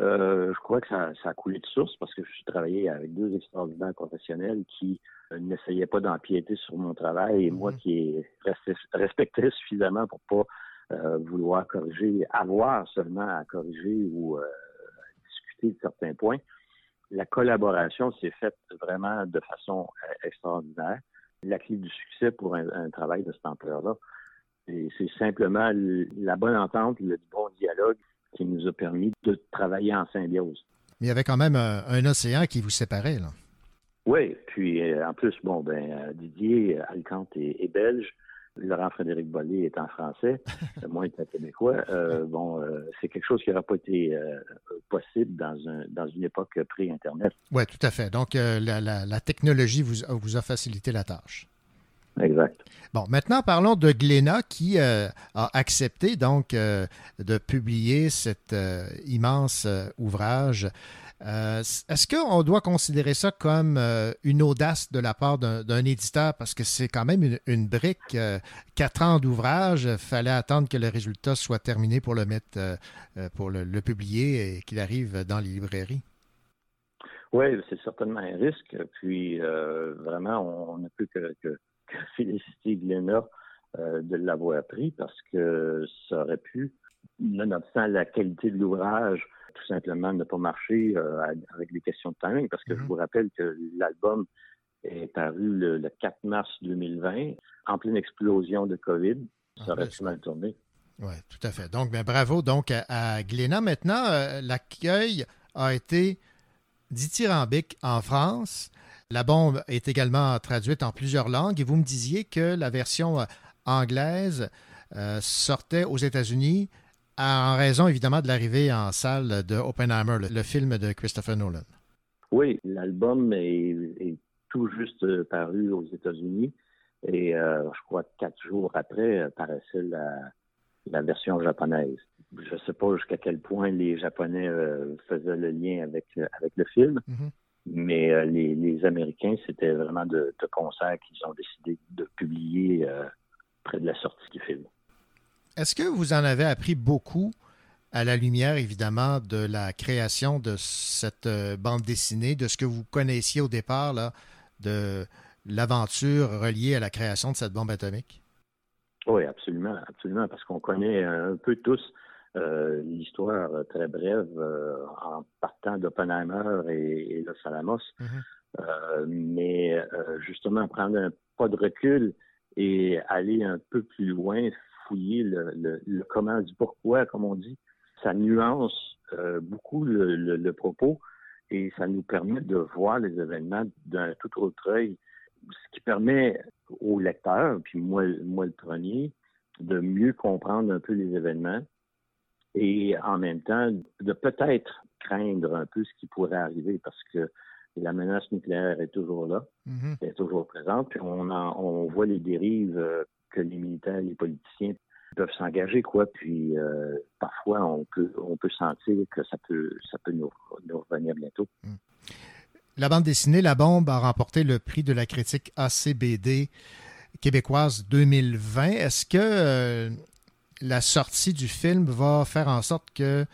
euh, je crois que ça, ça a coulé de source parce que je suis travaillé avec deux extraordinaires professionnels qui euh, n'essayaient pas d'empiéter sur mon travail et moi qui restais- respectais suffisamment pour pas euh, vouloir corriger, avoir seulement à corriger ou euh, à discuter de certains points. La collaboration s'est faite vraiment de façon euh, extraordinaire la clé du succès pour un, un travail de cette ampleur-là. Et c'est simplement la bonne entente, le bon dialogue qui nous a permis de travailler en symbiose. Mais il y avait quand même un, un océan qui vous séparait. Là. Oui, puis euh, en plus, bon, ben euh, Didier euh, Alcante est, est belge, Laurent Frédéric Bollé est en français, moi étant québécois. Euh, bon, euh, c'est quelque chose qui n'aurait pas été euh, possible dans, un, dans une époque pré-Internet. Oui, tout à fait. Donc, la, la- la technologie vous, a- vous a facilité la tâche. Exact. Bon, maintenant parlons de Glénat qui euh, a accepté donc euh, de publier cet euh, immense ouvrage. Euh, Est-ce qu'on doit considérer ça comme euh, une audace de la part d'un éditeur? Parce que c'est quand même une, brique, euh, quatre ans d'ouvrage, il fallait attendre que le résultat soit terminé pour le mettre, pour le, publier et qu'il arrive dans les librairies. Oui, c'est certainement un risque. Puis vraiment, on ne peut que, féliciter Glénat de l'avoir pris parce que ça aurait pu, nonobstant la qualité de l'ouvrage, tout simplement ne pas marcher euh, avec les questions de timing. Parce que je vous rappelle que l'album est paru le, le 4 mars 2020, en pleine explosion de COVID. Ça aurait pu mal tourner. Oui, tout à fait. Donc, ben, bravo donc à, à Glénat. Maintenant, euh, l'accueil a été dithyrambique en France. La bombe est également traduite en plusieurs langues et vous me disiez que la version euh, anglaise euh, sortait aux États-Unis en raison évidemment de l'arrivée en salle de Oppenheimer, le, le film de Christopher Nolan. Oui, l'album est, est tout juste euh, paru aux États-Unis et euh, je crois que quatre jours après paraissait la, la version japonaise. Je ne sais pas jusqu'à quel point les Japonais euh, faisaient le lien avec, avec le film, mais euh, les, les Américains, c'était vraiment de, de concert qu'ils ont décidé de publier près de la sortie du film. Est-ce que vous en avez appris beaucoup à la lumière, évidemment, de la création de cette euh, bande dessinée, de ce que vous connaissiez au départ, là, de l'aventure reliée à la création de cette bombe atomique? Oui, absolument, absolument, parce qu'on connaît un peu tous euh, l'histoire très brève euh, en partant d'Oppenheimer et, et Los Alamos. Euh, mais justement, prendre un pas de recul et aller un peu plus loin, fouiller le, comment du pourquoi, comme on dit, ça nuance euh, beaucoup le, propos et ça nous permet de voir les événements d'un tout autre œil, ce qui permet aux lecteurs, puis moi, moi le premier, de mieux comprendre un peu les événements et en même temps de peut-être craindre un peu ce qui pourrait arriver parce que la menace nucléaire est toujours là, elle est toujours présente, puis on, en- on voit les dérives euh, que les militaires, les politiciens peuvent s'engager, quoi, puis euh, parfois on peut on peut sentir que ça peut ça peut nous, nous revenir bientôt. La bande dessinée La Bombe a remporté le prix de la critique ACBD québécoise 2020. Est-ce que euh, la sortie du film va faire en sorte que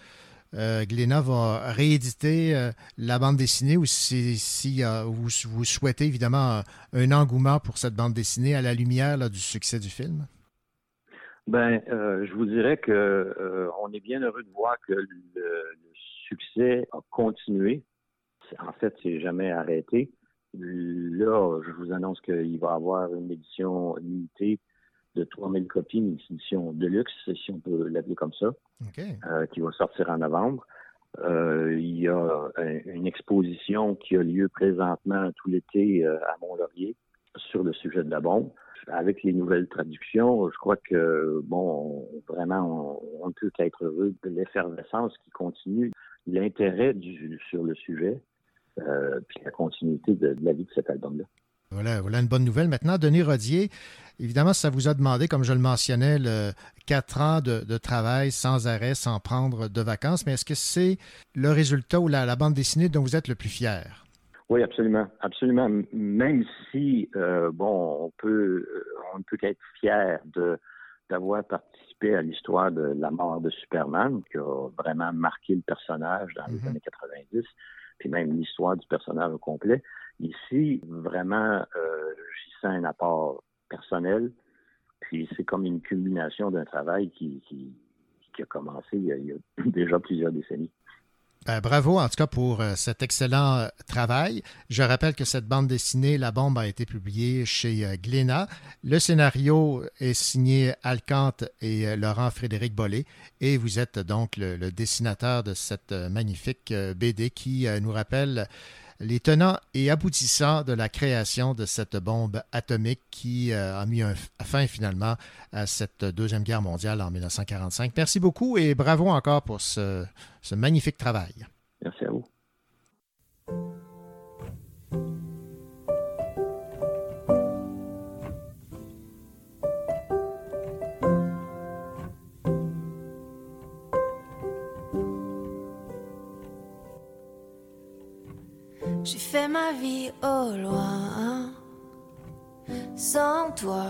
euh, Glénat va rééditer euh, la bande dessinée ou si, si, euh, vous, souhaitez évidemment un, un engouement pour cette bande dessinée à la lumière du succès du film? Ben, euh, je vous dirais que euh, on est bien heureux de voir que le, le succès a continué. En fait, c'est jamais arrêté. Là, je vous annonce qu'il va y avoir une édition limitée de 3000 copies, une édition de luxe, si on peut l'appeler comme ça, euh, qui va sortir en novembre. Euh, il y a un- une exposition qui a lieu présentement tout l'été euh, à Mont-Laurier sur le sujet de la bombe. Avec les nouvelles traductions, je crois que, bon, on- vraiment, on, ne peut qu'être heureux de l'effervescence qui continue, l'intérêt sur le sujet, euh, puis la continuité de, de la vie de cet album-là. Voilà, voilà une bonne nouvelle. Maintenant, Denis Rodier, évidemment, ça vous a demandé, comme je le mentionnais, le quatre ans de, de travail sans arrêt, sans prendre de vacances, mais est-ce que c'est le résultat ou la, la bande dessinée dont vous êtes le plus fier? Oui, absolument, absolument. Même si, euh, bon, on peut, euh, on ne peut qu'être fier de d'avoir participé à l'histoire de la mort de Superman, qui a vraiment marqué le personnage dans les années 90, puis même l'histoire du personnage au complet. Ici, vraiment, euh, j'y sens un apport personnel, puis c'est comme une culmination d'un travail qui, a commencé il y a, déjà plusieurs décennies. Ben, bravo en tout cas pour euh, cet excellent euh, travail. Je rappelle que cette bande dessinée, La Bombe, a été publiée chez Glénat. Le scénario est signé Alcante et Laurent Frédéric Bollet. Et vous êtes donc le, dessinateur de cette magnifique BD qui nous rappelle les tenants et aboutissants de la création de cette bombe atomique qui euh, a mis fin finalement à cette Deuxième Guerre mondiale en 1945. Merci beaucoup et bravo encore pour ce magnifique travail. Merci à vous. J'ai fait ma vie au loin, sans toi,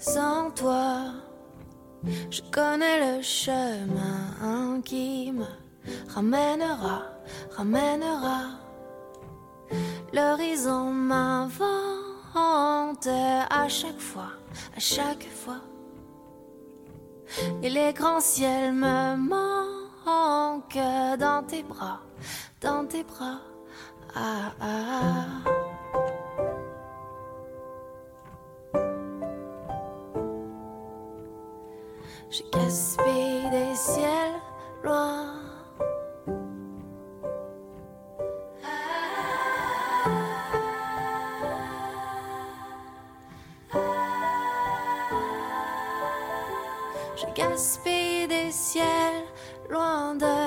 sans toi. Je connais le chemin qui me ramènera, ramènera. L'horizon m'invente à chaque fois, à chaque fois. Et les grands ciels me manquent dans tes bras, dans tes bras. Ah, ah. Des ciels loin. J'ai gaspillé des ciels loin de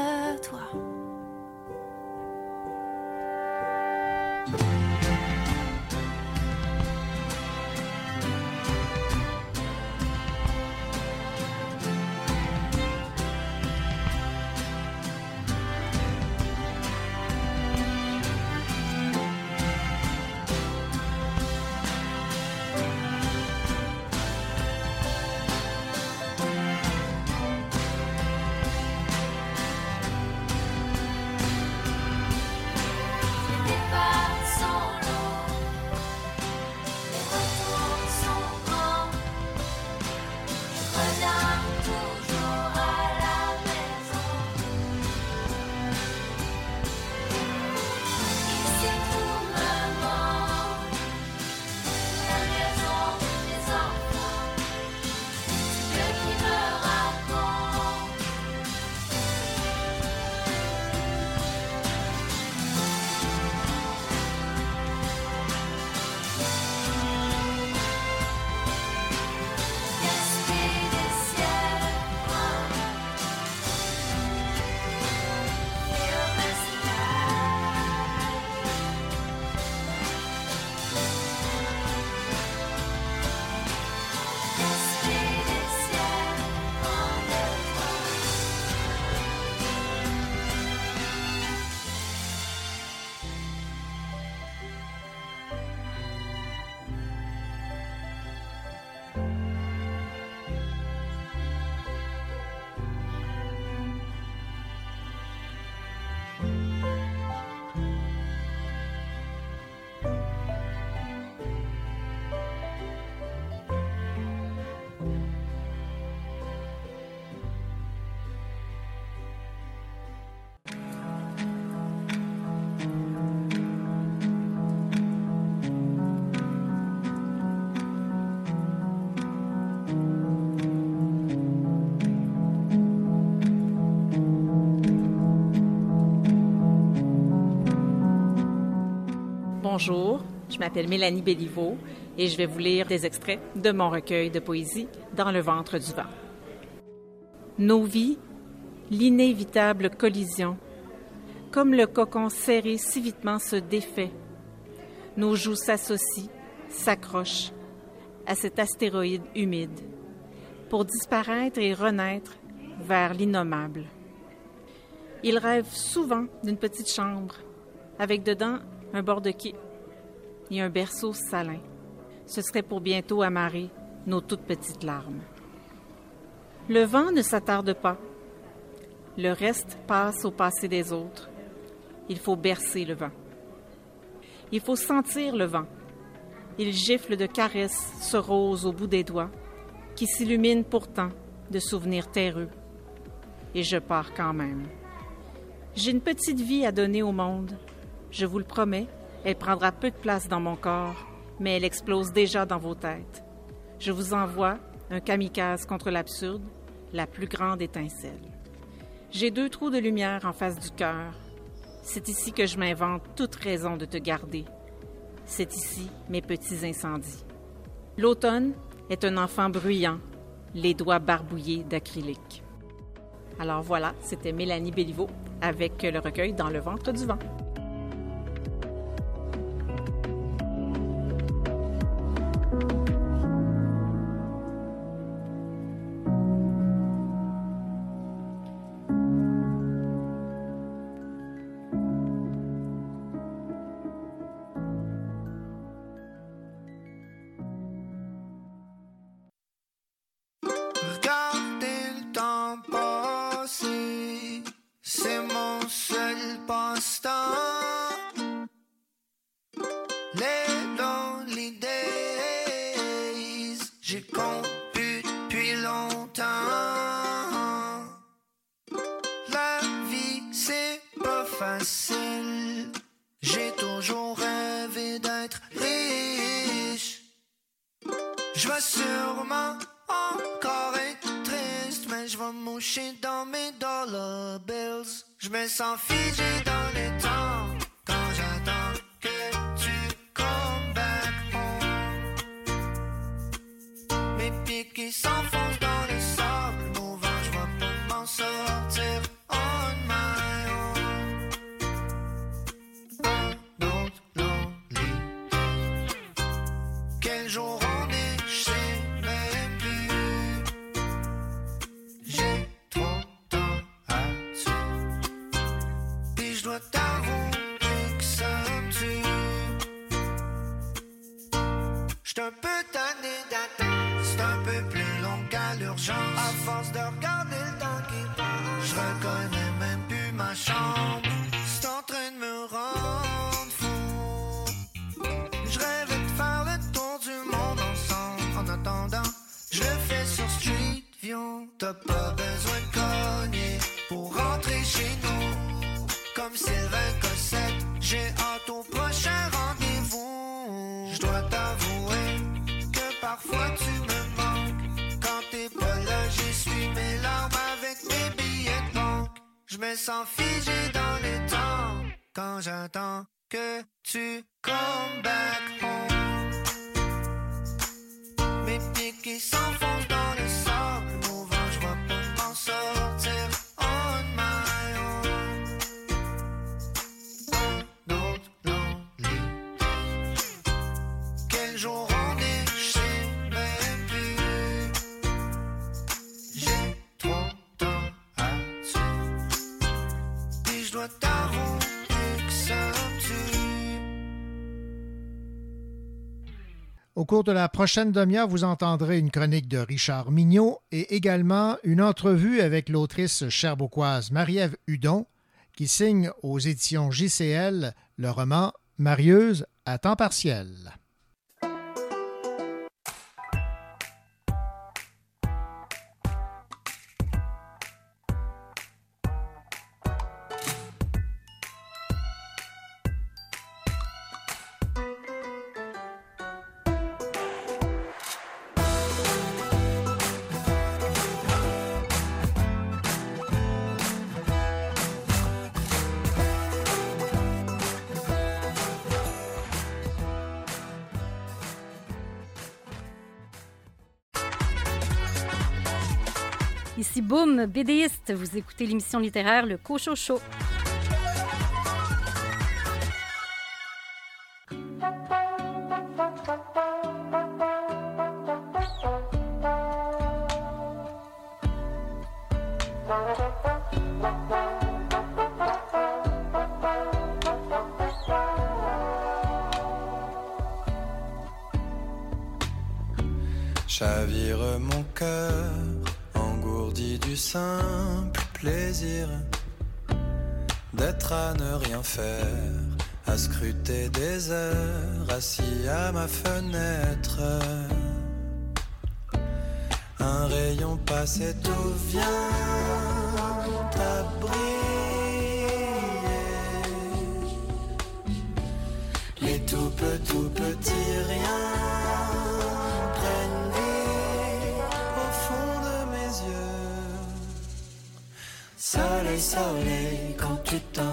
m'appelle Mélanie Béliveau et je vais vous lire des extraits de mon recueil de poésie Dans le ventre du vent. Nos vies, l'inévitable collision, comme le cocon serré si vitement se défait. Nos joues s'associent, s'accrochent à cet astéroïde humide pour disparaître et renaître vers l'innommable. Il rêve souvent d'une petite chambre avec dedans un bord de quai et un berceau salin. Ce serait pour bientôt amarrer nos toutes petites larmes. Le vent ne s'attarde pas. Le reste passe au passé des autres. Il faut bercer le vent. Il faut sentir le vent. Il gifle de caresses ce rose au bout des doigts qui s'illumine pourtant de souvenirs terreux. Et je pars quand même. J'ai une petite vie à donner au monde. Je vous le promets, elle prendra peu de place dans mon corps, mais elle explose déjà dans vos têtes. Je vous envoie un kamikaze contre l'absurde, la plus grande étincelle. J'ai deux trous de lumière en face du cœur. C'est ici que je m'invente toute raison de te garder. C'est ici mes petits incendies. L'automne est un enfant bruyant, les doigts barbouillés d'acrylique. Alors voilà, c'était Mélanie Béliveau avec le recueil Dans le ventre du vent. Cours de la prochaine demi-heure, vous entendrez une chronique de Richard Mignot et également une entrevue avec l'autrice cherbourgoise Marie-Ève Hudon qui signe aux éditions JCL le roman Marieuse à temps partiel. Ici Boom, BDiste. Vous écoutez l'émission littéraire Le Cochon Show. Faire, à scruter des heures, assis à ma fenêtre. Un rayon passe et tout vient briller. Les tout petits, tout petits riens prennent au fond de mes yeux. Soleil, soleil, quand tu t'invites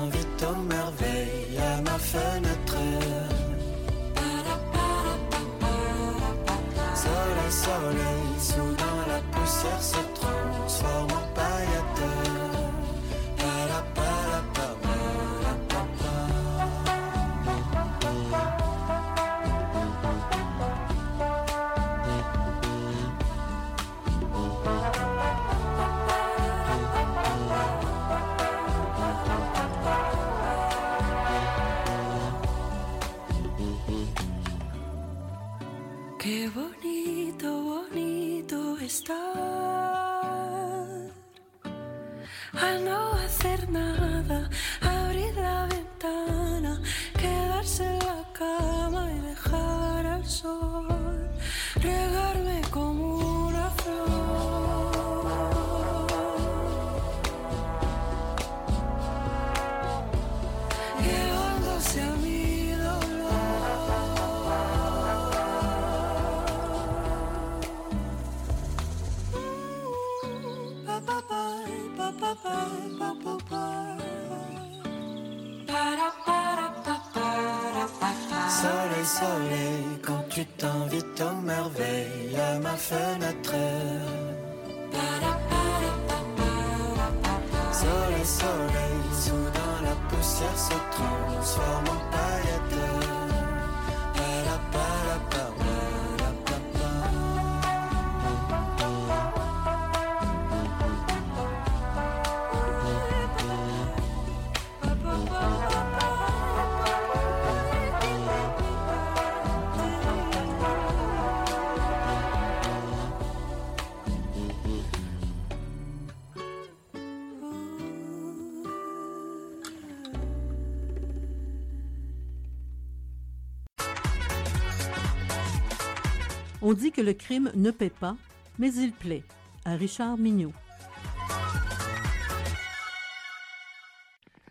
que le crime ne paie pas, mais il plaît. À Richard Mignot.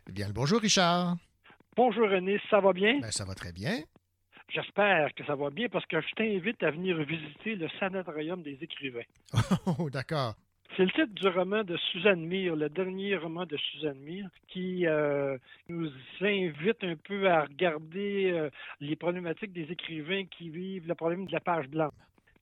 Bien le bonjour, Richard. Bonjour René, ça va bien? Ben, ça va très bien. J'espère que ça va bien parce que je t'invite à venir visiter le sanatorium des écrivains. Oh, d'accord. C'est le titre du roman de Suzanne Mire, le dernier roman de Suzanne Mire, qui euh, nous invite un peu à regarder euh, les problématiques des écrivains qui vivent le problème de la page blanche.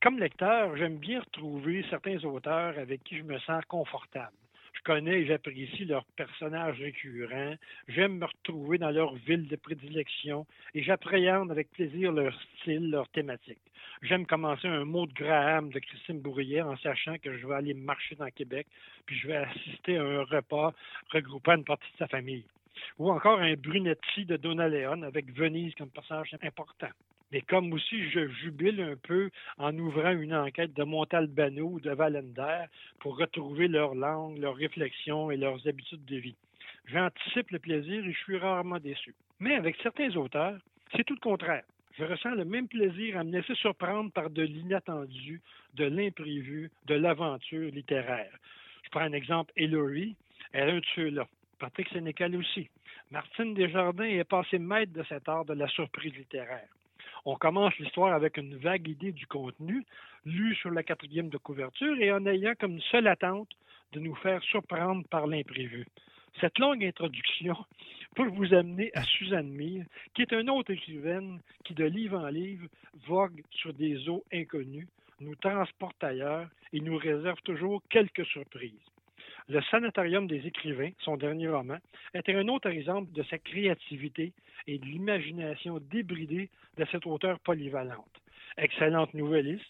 Comme lecteur, j'aime bien retrouver certains auteurs avec qui je me sens confortable. Je connais et j'apprécie leurs personnages récurrents. J'aime me retrouver dans leur ville de prédilection et j'appréhende avec plaisir leur style, leur thématique. J'aime commencer un mot de Graham de Christine Bourrier en sachant que je vais aller marcher dans Québec puis je vais assister à un repas regroupant une partie de sa famille. Ou encore un Brunetti de Donna Leon avec Venise comme personnage important. Mais comme aussi je jubile un peu en ouvrant une enquête de Montalbano ou de Valender pour retrouver leur langue, leurs réflexions et leurs habitudes de vie. J'anticipe le plaisir et je suis rarement déçu. Mais avec certains auteurs, c'est tout le contraire. Je ressens le même plaisir à me laisser surprendre par de l'inattendu, de l'imprévu, de l'aventure littéraire. Je prends un exemple, Hillary, elle a un de ceux-là. Patrick Sénécal aussi. Martine Desjardins est passée maître de cet art de la surprise littéraire. On commence l'histoire avec une vague idée du contenu, lue sur la quatrième de couverture et en ayant comme seule attente de nous faire surprendre par l'imprévu. Cette longue introduction pour vous amener à Suzanne Mire, qui est une autre écrivaine qui, de livre en livre, vogue sur des eaux inconnues, nous transporte ailleurs et nous réserve toujours quelques surprises. Le Sanatorium des écrivains, son dernier roman, était un autre exemple de sa créativité et de l'imagination débridée de cette auteure polyvalente. Excellente nouvelliste,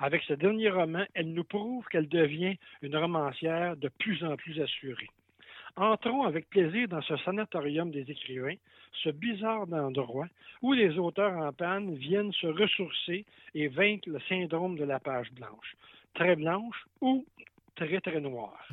avec ce dernier roman, elle nous prouve qu'elle devient une romancière de plus en plus assurée. Entrons avec plaisir dans ce sanatorium des écrivains, ce bizarre endroit où les auteurs en panne viennent se ressourcer et vaincre le syndrome de la page blanche. Très blanche ou très, très noire.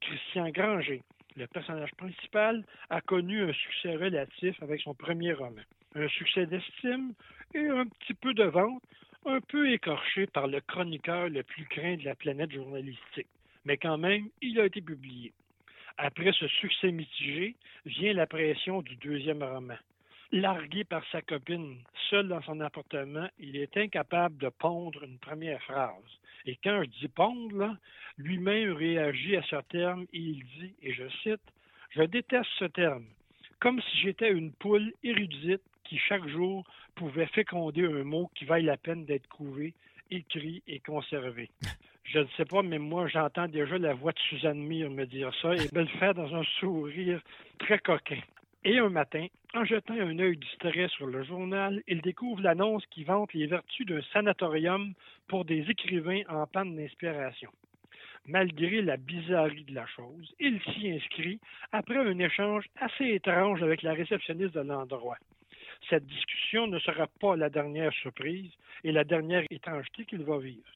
Christian Granger, le personnage principal, a connu un succès relatif avec son premier roman. Un succès d'estime et un petit peu de vente, un peu écorché par le chroniqueur le plus craint de la planète journalistique. Mais quand même, il a été publié. Après ce succès mitigé, vient la du deuxième roman. Largué par sa copine, seul dans son appartement, il est incapable de pondre une première phrase. Et quand je dis pondre, lui-même réagit à ce terme et il dit, et je cite, Je déteste ce terme, comme si j'étais une poule érudite qui chaque jour pouvait féconder un mot qui vaille la peine d'être couvé, écrit et conservé. Je ne sais pas, mais moi, j'entends déjà la voix de Suzanne Mire me dire ça et me le faire dans un sourire très coquin. Et un matin, en jetant un œil distrait sur le journal, il découvre l'annonce qui vante les vertus d'un sanatorium pour des écrivains en panne d'inspiration. Malgré la bizarrerie de la chose, il s'y inscrit après un échange assez étrange avec la réceptionniste de l'endroit. Cette discussion ne sera pas la dernière surprise et la dernière étrangeté qu'il va vivre.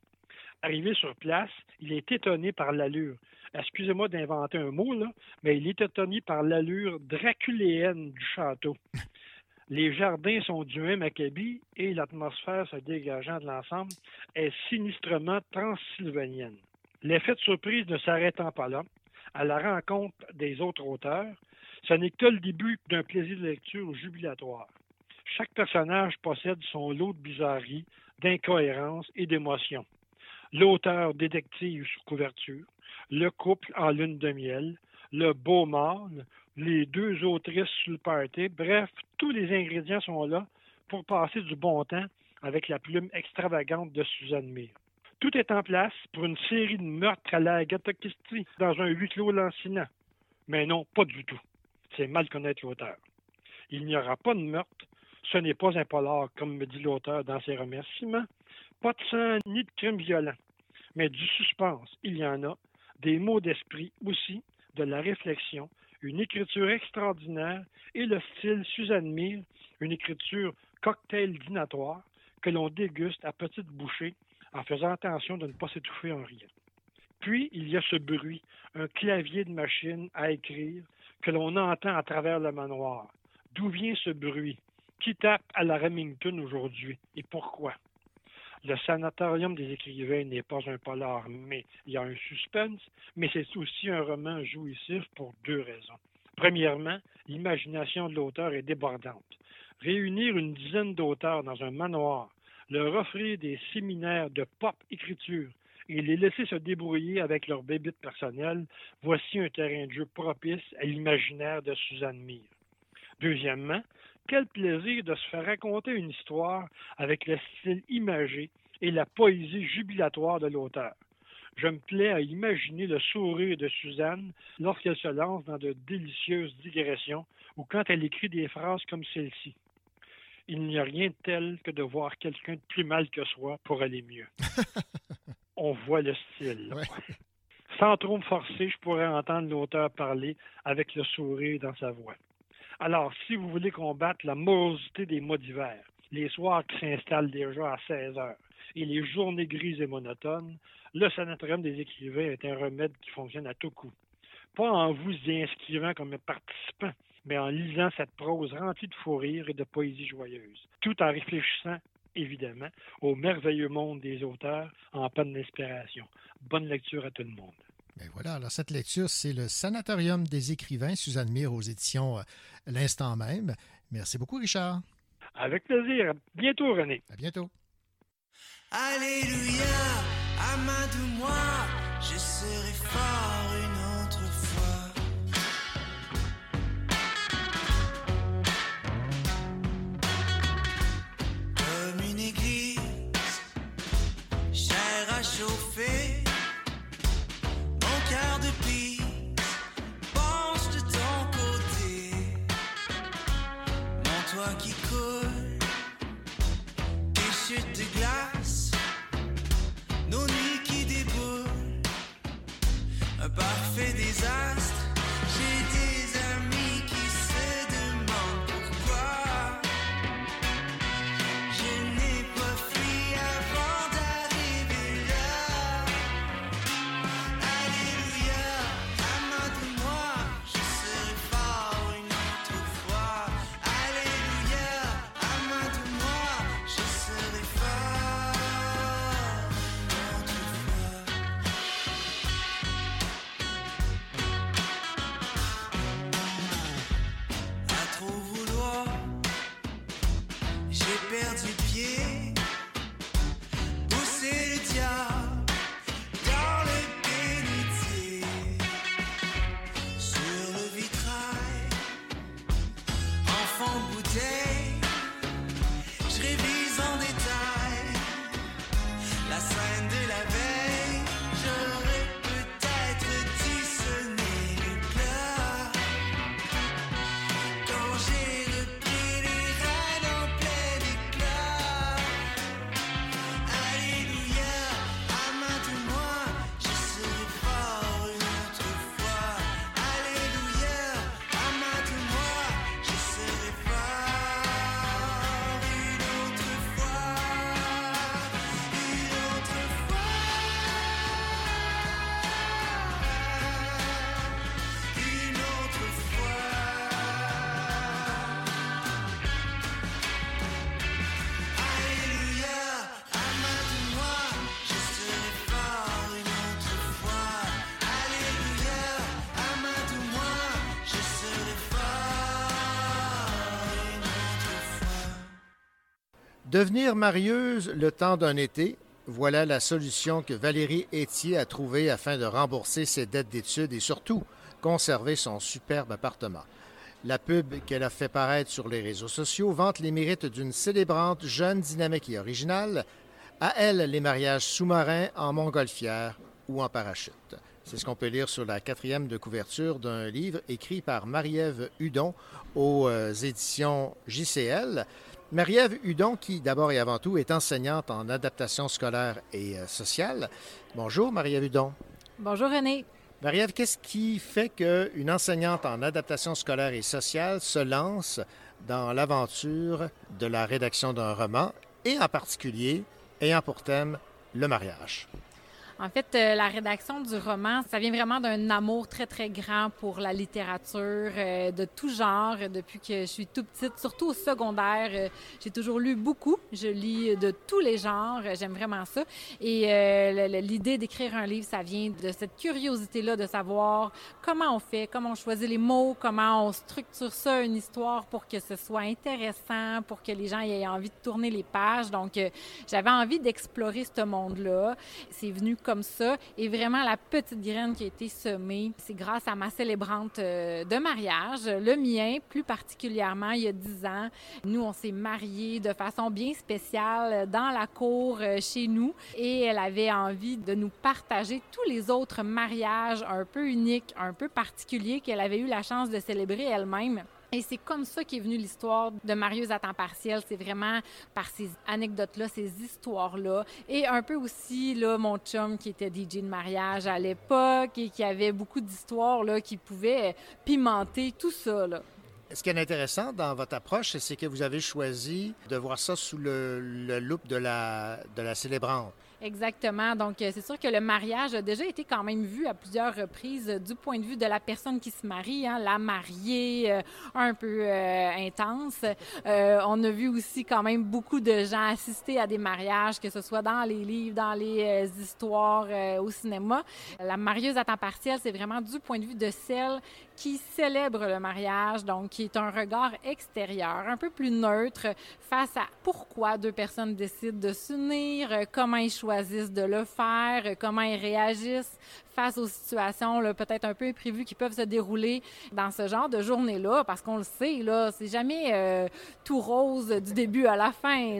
Arrivé sur place, il est étonné par l'allure. Excusez-moi d'inventer un mot, mais il est étonné par l'allure draculéenne du château. Les jardins sont du même acabit et l'atmosphère se dégageant de l'ensemble est sinistrement transylvanienne. L'effet de surprise ne s'arrêtant pas là, à la rencontre des autres auteurs, ce n'est que le début d'un plaisir de lecture jubilatoire. Chaque personnage possède son lot de bizarreries, d'incohérences et d'émotions. L'auteur détective sous couverture, le couple en lune de miel, le beau mâle, les deux autrices sur le party, bref, tous les ingrédients sont là pour passer du bon temps avec la plume extravagante de Suzanne Mire. Tout est en place pour une série de meurtres à la Agatha dans un huis clos lancinant. Mais non, pas du tout. C'est mal connaître l'auteur. Il n'y aura pas de meurtre. Ce n'est pas un polar, comme me dit l'auteur dans ses remerciements. Pas de sang ni de crime violent. Mais du suspense, il y en a. Des mots d'esprit aussi, de la réflexion, une écriture extraordinaire et le style Suzanne Mire, une écriture cocktail dînatoire que l'on déguste à petites bouchées en faisant attention de ne pas s'étouffer en riant. Puis, il y a ce bruit, un clavier de machine à écrire que l'on entend à travers le manoir. D'où vient ce bruit? Qui tape à la Remington aujourd'hui? Et pourquoi? Le sanatorium des écrivains n'est pas un polar, mais il y a un suspense, mais c'est aussi un roman jouissif pour deux raisons. Premièrement, l'imagination de l'auteur est débordante. Réunir une dizaine d'auteurs dans un manoir, leur offrir des séminaires de pop écriture et les laisser se débrouiller avec leurs bébites personnelles, voici un terrain de jeu propice à l'imaginaire de Suzanne Mire. Deuxièmement, quel plaisir de se faire raconter une histoire avec le style imagé et la poésie jubilatoire de l'auteur. Je me plais à imaginer le sourire de Suzanne lorsqu'elle se lance dans de délicieuses digressions ou quand elle écrit des phrases comme celle-ci. Il n'y a rien de tel que de voir quelqu'un de plus mal que soi pour aller mieux. On voit le style. Sans trop me forcer, je pourrais entendre l'auteur parler avec le sourire dans sa voix. Alors, si vous voulez combattre la morosité des mois d'hiver, les soirs qui s'installent déjà à 16 heures et les journées grises et monotones, le sanatorium des écrivains est un remède qui fonctionne à tout coup. Pas en vous y inscrivant comme participant, mais en lisant cette prose remplie de fou rire et de poésie joyeuse, tout en réfléchissant, évidemment, au merveilleux monde des auteurs en panne d'inspiration. Bonne lecture à tout le monde. Ben voilà, alors cette lecture, c'est le Sanatorium des écrivains, Suzanne Mire aux éditions euh, L'instant même. Merci beaucoup, Richard. Avec plaisir. À bientôt, René. À bientôt. Alléluia, amadou-moi, je serai fort glace, nos nuits qui déboulent, un parfait désastre. Devenir marieuse le temps d'un été, voilà la solution que Valérie Etier a trouvée afin de rembourser ses dettes d'études et surtout conserver son superbe appartement. La pub qu'elle a fait paraître sur les réseaux sociaux vante les mérites d'une célébrante jeune, dynamique et originale. À elle, les mariages sous-marins en montgolfière ou en parachute. C'est ce qu'on peut lire sur la quatrième de couverture d'un livre écrit par Marie-Ève Hudon aux euh, éditions JCL. Marie-Ève Hudon, qui d'abord et avant tout est enseignante en adaptation scolaire et euh, sociale. Bonjour, Marie-Ève Hudon. Bonjour René. Marie-Ève, qu'est-ce qui fait qu'une enseignante en adaptation scolaire et sociale se lance dans l'aventure de la rédaction d'un roman et en particulier ayant pour thème le mariage? En fait, euh, la rédaction du roman, ça vient vraiment d'un amour très, très grand pour la littérature euh, de tout genre depuis que je suis tout petite, surtout au secondaire. euh, j'ai toujours lu beaucoup. Je lis de tous les genres. J'aime vraiment ça. Et euh, l'idée d'écrire un livre, ça vient de cette curiosité-là de savoir comment on fait, comment on choisit les mots, comment on structure ça, une histoire pour que ce soit intéressant, pour que les gens aient envie de tourner les pages. Donc, euh, j'avais envie d'explorer ce monde-là. C'est venu comme ça. Et vraiment, la petite graine qui a été semée, c'est grâce à ma célébrante euh, de mariage, le mien plus particulièrement, il y a dix ans. Nous, on s'est mariés de façon bien spéciale dans la cour euh, chez nous. Et elle avait envie de nous partager tous les autres mariages un peu uniques, un peu particuliers qu'elle avait eu la chance de célébrer elle-même. Et c'est comme ça qu'est venue l'histoire de Marieuse à temps partiel. C'est vraiment par ces anecdotes-là, ces histoires-là. Et un peu aussi, là, mon chum qui était DJ de mariage à l'époque et qui avait beaucoup d'histoires, là, qui pouvaient pimenter tout ça, là. Ce qui est intéressant dans votre approche, c'est que vous avez choisi de voir ça sous le, le loop de la, de la célébrante. Exactement. Donc, euh, c'est sûr que le mariage a déjà été quand même vu à plusieurs reprises euh, du point de vue de la personne qui se marie, hein, la mariée, euh, un peu intense. On a vu aussi quand même beaucoup de gens assister à des mariages, que ce soit dans les livres, dans les histoires, au cinéma. La marieuse à temps partiel, c'est vraiment du point de vue de celle qui célèbre le mariage, donc qui est un regard extérieur, un peu plus neutre face à pourquoi deux personnes décident de s'unir, euh, comment ils choisissent de le faire, euh, comment ils réagissent face aux situations peut-être un peu imprévues qui peuvent se dérouler dans ce genre de journée-là, parce qu'on le sait, là, c'est jamais euh, tout rose du début à la fin.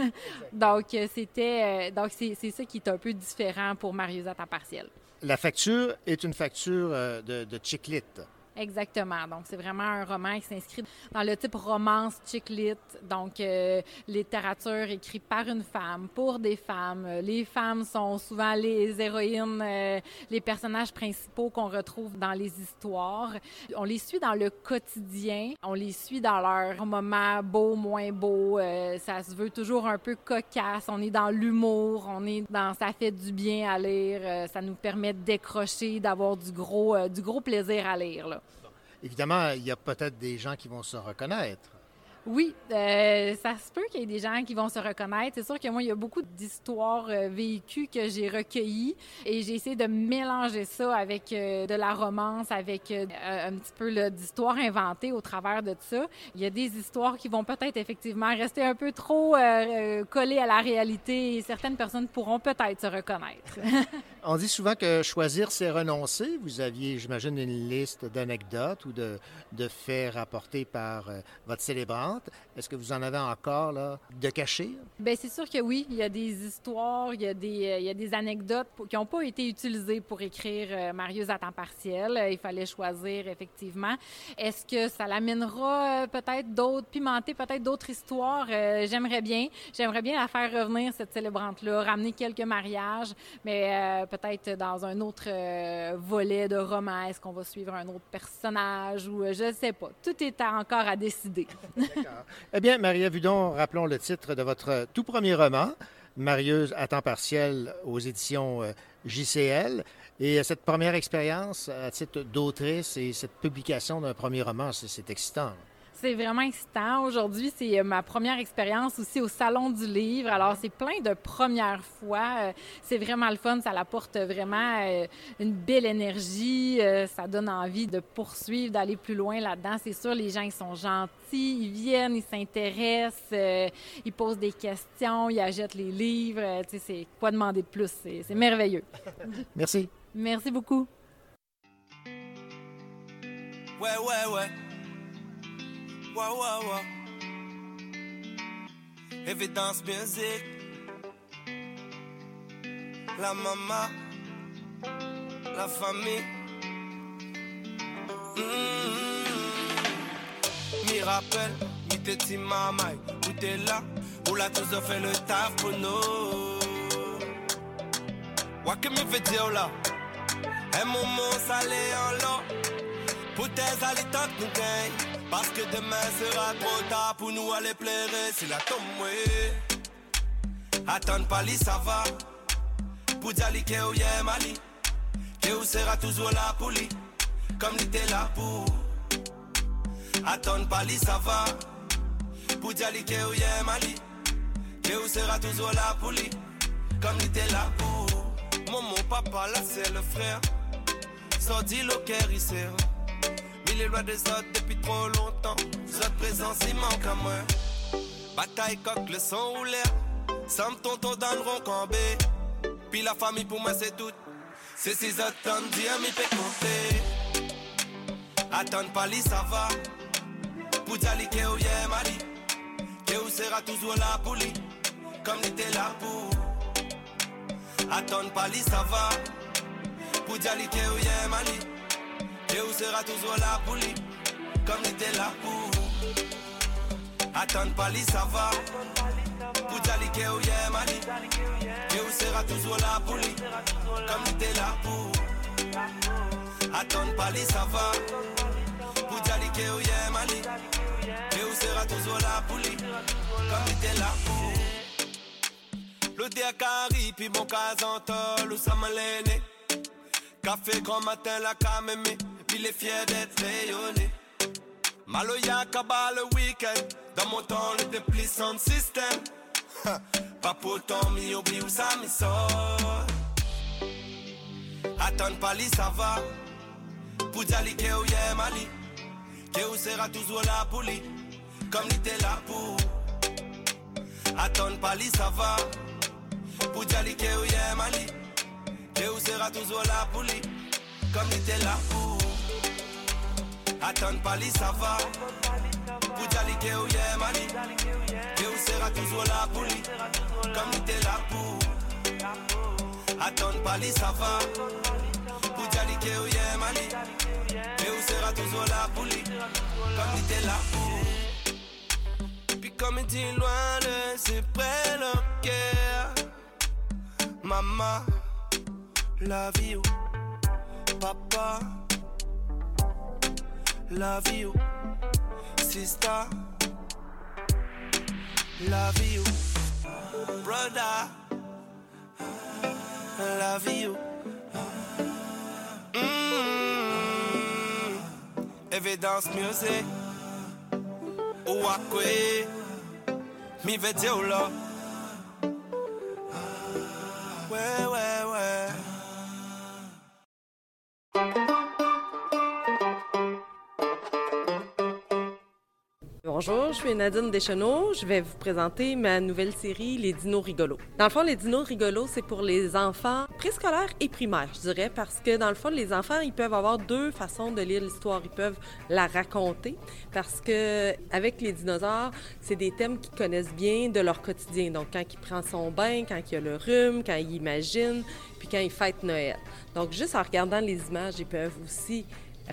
Donc, c'était, donc c'est ça qui est un peu différent pour Marius à temps partiel. La facture est une facture euh, de, de chick-lit. Exactement. Donc, c'est vraiment un roman qui s'inscrit dans le type romance chick. Donc, euh, littérature écrite par une femme, pour des femmes. Euh, Les femmes sont souvent les héroïnes, euh, les personnages principaux qu'on retrouve dans les histoires. On les suit dans le quotidien. On les suit dans leurs moments beaux, moins beaux. Euh, ça se veut toujours un peu cocasse. On est dans l'humour. On est dans ça fait du bien à lire. Ça nous permet de décrocher, d'avoir du gros, du gros plaisir à lire. Évidemment, il y a peut-être des gens qui vont se reconnaître. Oui, euh, ça se peut qu'il y ait des gens qui vont se reconnaître. C'est sûr que moi, il y a beaucoup d'histoires euh, vécues que j'ai recueillies et j'ai essayé de mélanger ça avec euh, de la romance, avec un petit peu là, d'histoires inventées au travers de ça. Il y a des histoires qui vont peut-être effectivement rester un peu trop collées à la réalité et certaines personnes pourront peut-être se reconnaître. On dit souvent que choisir, c'est renoncer. Vous aviez, j'imagine, une liste d'anecdotes ou de, de faits rapportés par votre Est-ce que vous en avez encore de cachés? Bien, c'est sûr que oui. Il y a des histoires, il y a des, euh, il y a des anecdotes qui n'ont pas été utilisées pour écrire euh, Marius à temps partiel. Euh, Il fallait choisir, effectivement. Est-ce que ça l'amènera peut-être d'autres, pimenter peut-être d'autres histoires? J'aimerais bien. J'aimerais bien la faire revenir, cette célébrante-là, ramener quelques mariages, mais peut-être dans un autre volet de roman. Est-ce qu'on va suivre un autre personnage ou je ne sais pas. Tout est encore à décider. Eh bien, Maria Vudon, rappelons le titre de votre tout premier roman, Marius à temps partiel aux éditions euh, JCL. Et cette première expérience à titre d'autrice et cette publication d'un premier roman, c'est excitant. C'est vraiment excitant. Aujourd'hui, c'est euh, ma première expérience aussi au Salon du Livre. Alors, c'est plein de premières fois. Euh, C'est vraiment le fun. Ça apporte vraiment euh, une belle énergie. Ça donne envie de poursuivre, d'aller plus loin là-dedans. C'est sûr, les gens, ils sont gentils. Ils viennent, ils s'intéressent, ils posent des questions, ils achètent les livres. Tu sais, c'est quoi demander de plus? C'est c'est merveilleux. Merci. Merci beaucoup. Ouais, ouais, ouais. Ouais, ouais, ouais. Évidence musique. La maman. La famille. Mm-hmm. Mi rappelle, mi te ti mamay. Où t'es là, où la tous fait le taf pour nous. What que mi fait dire là? Un moment salé en l'eau. Pour tes tant que nous gagne Parce que demain sera trop tard pour nous aller pleurer. Si la tombe Attends pas li ça va. Pour dire que ou yé mali. Que ou sera toujours là pour Comme li t'es là pour. Attends pas li ça va. Pour dire li que ou yé mali. Que ou sera toujours là pour Comme li t'es là Maman, papa, là c'est le frère. Sorti le Mille lois des autres depuis trop longtemps. Votre présence, il manque à moi. Bataille coq, le sang ou l'air. Sam tonton dans le rond. Puis la famille pour moi, c'est tout. C'est autres temps, Dieu m'y fait compter. Attends pas ça va. Pour li que ou yé mali. Que ou sera toujours là pour lui. Comme était là pour. Attends pas ça va. Pour li que ou yé mali. Où sera toujours là pour lui Comme il était là pour Attends pas li ça va. Pour Djali que ou yé mali. Et où sera toujours là pour lui Comme il était là pour Attends pas li ça va. Pour Djali que ou yé mali. Et où sera toujours là pour lui Comme il était là pour Le diakari puis mon casantol Où ça m'a Café grand matin, la camémé, puis les fiers d'être rayonné. Maloya Kaba le week-end, dans mon temps le dépli sans système. Pas pour ton mi oublie où ça me sort. Attends pas li ça va. Pour Djali que ou yé mali. Que ou sera toujours là pour lui. Comme il était là pour. Attends pas li ça va. Pour Boudjali ke ou ye mali Ke ou sera toujours là pour lui Comme il était là pour Attends pas lui ça va. Boudjali ke ou ye mali. Ke ou sera toujours là pour lui. Comme il était là pour. Attends pas lui ça va. Boudjali ke ou ye mali. Ke ou sera toujours là pour lui. Comme il était là pour. Puis comme il dit loin de c'est près le cœur Maman, la vie ou papa, la vie ou sister, la vie ou brother, la vie ou mm, Evidence music, ou akwe, mi ve dire là. Ouais, ouais, ouais. Bonjour, je suis Nadine Deschenaux. Je vais vous présenter ma nouvelle série Les Dinos rigolos. Dans le fond, Les Dinos rigolos, c'est pour les enfants préscolaires et primaires, je dirais, parce que dans le fond, les enfants, ils peuvent avoir deux façons de lire l'histoire. Ils peuvent la raconter, parce que avec les dinosaures, c'est des thèmes qu'ils connaissent bien de leur quotidien. Donc, quand il prend son bain, quand il a le rhume, quand il imagine, puis quand il fête Noël. Donc, juste en regardant les images, ils peuvent aussi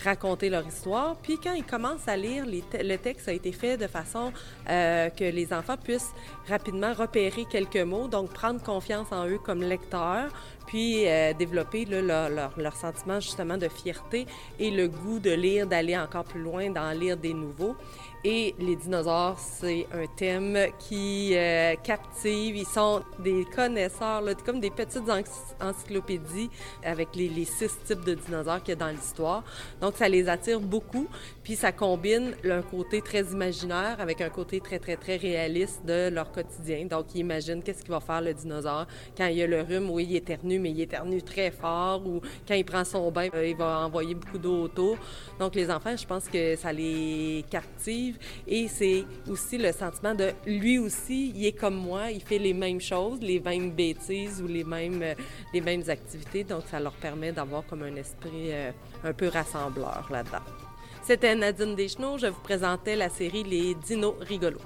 raconter leur histoire. Puis quand ils commencent à lire, le texte a été fait de façon euh, que les enfants puissent rapidement repérer quelques mots, donc prendre confiance en eux comme lecteurs, puis euh, développer leur, leur, leur sentiment justement de fierté et le goût de lire, d'aller encore plus loin, d'en lire des nouveaux. Et les dinosaures, c'est un thème qui euh, captive. Ils sont des connaisseurs, là, comme des petites ency- encyclopédies avec les, les six types de dinosaures qu'il y a dans l'histoire. Donc, ça les attire beaucoup. Puis, ça combine un côté très imaginaire avec un côté très, très, très réaliste de leur quotidien. Donc, ils imaginent qu'est-ce qu'il va faire le dinosaure quand il a le rhume. Oui, il éternue, mais il éternue très fort. Ou quand il prend son bain, euh, il va envoyer beaucoup d'eau autour. Donc, les enfants, je pense que ça les captive. Et c'est aussi le sentiment de lui aussi, il est comme moi, il fait les mêmes choses, les mêmes bêtises ou les mêmes, euh, les mêmes activités. Donc, ça leur permet d'avoir comme un esprit euh, un peu rassembleur là-dedans. C'était Nadine Deschenaux. Je vous présentais la série Les Dinos rigolos.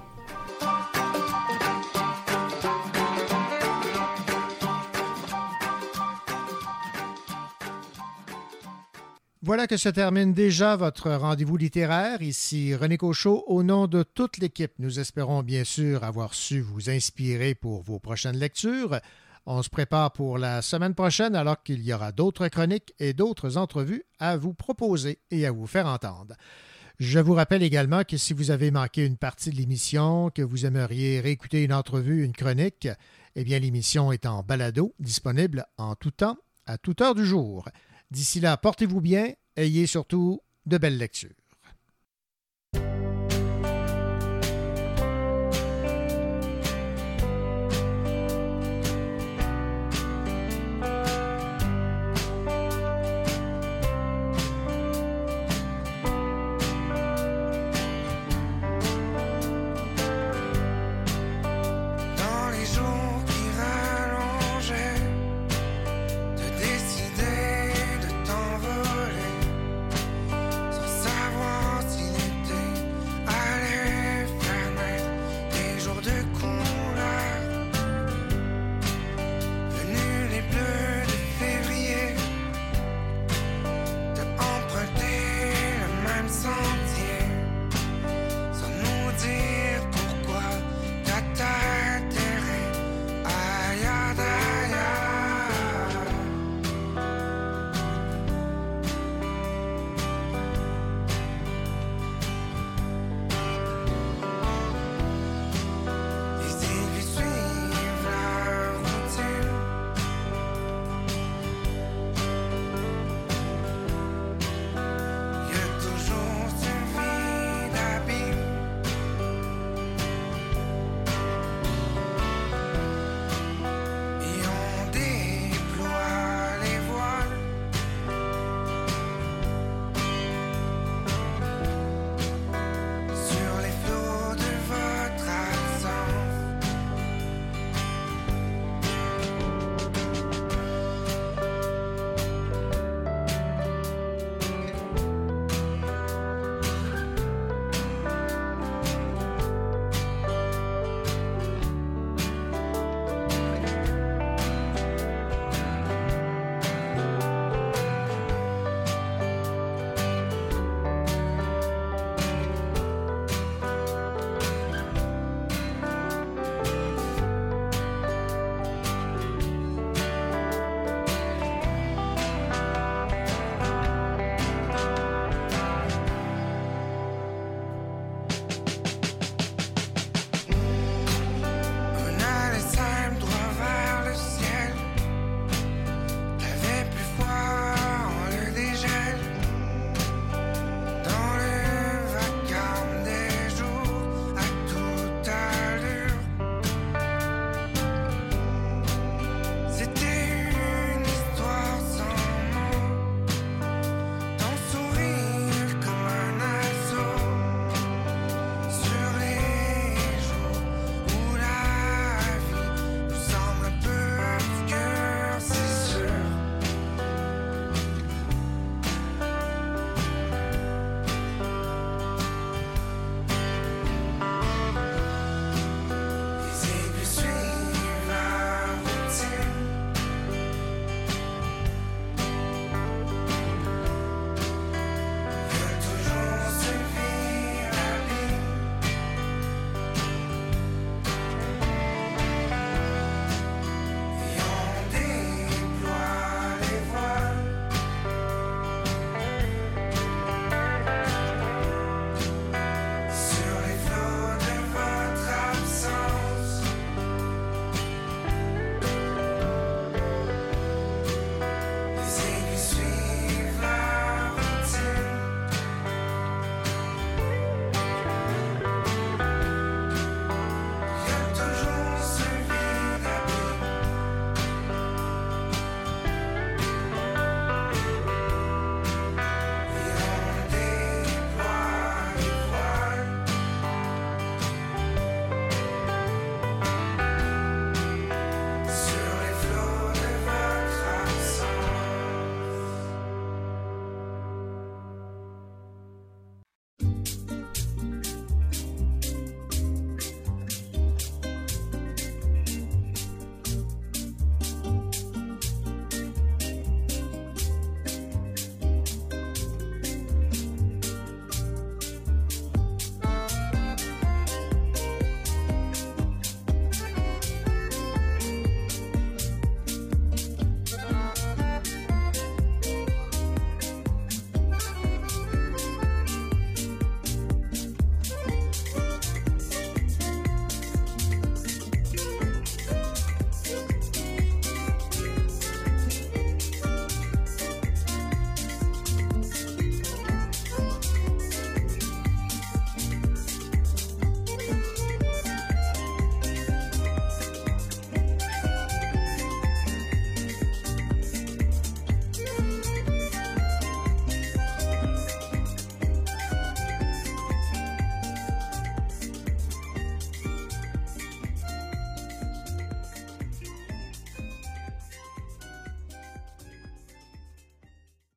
Voilà que se termine déjà votre rendez-vous littéraire. Ici René Cochot. Au nom de toute l'équipe, nous espérons bien sûr avoir su vous inspirer pour vos prochaines lectures. On se prépare pour la semaine prochaine alors qu'il y aura d'autres chroniques et d'autres entrevues à vous proposer et à vous faire entendre. Je vous rappelle également que si vous avez manqué une partie de l'émission, que vous aimeriez réécouter une entrevue, une chronique, eh bien l'émission est en balado, disponible en tout temps, à toute heure du jour. D'ici là, portez-vous bien, ayez surtout de belles lectures.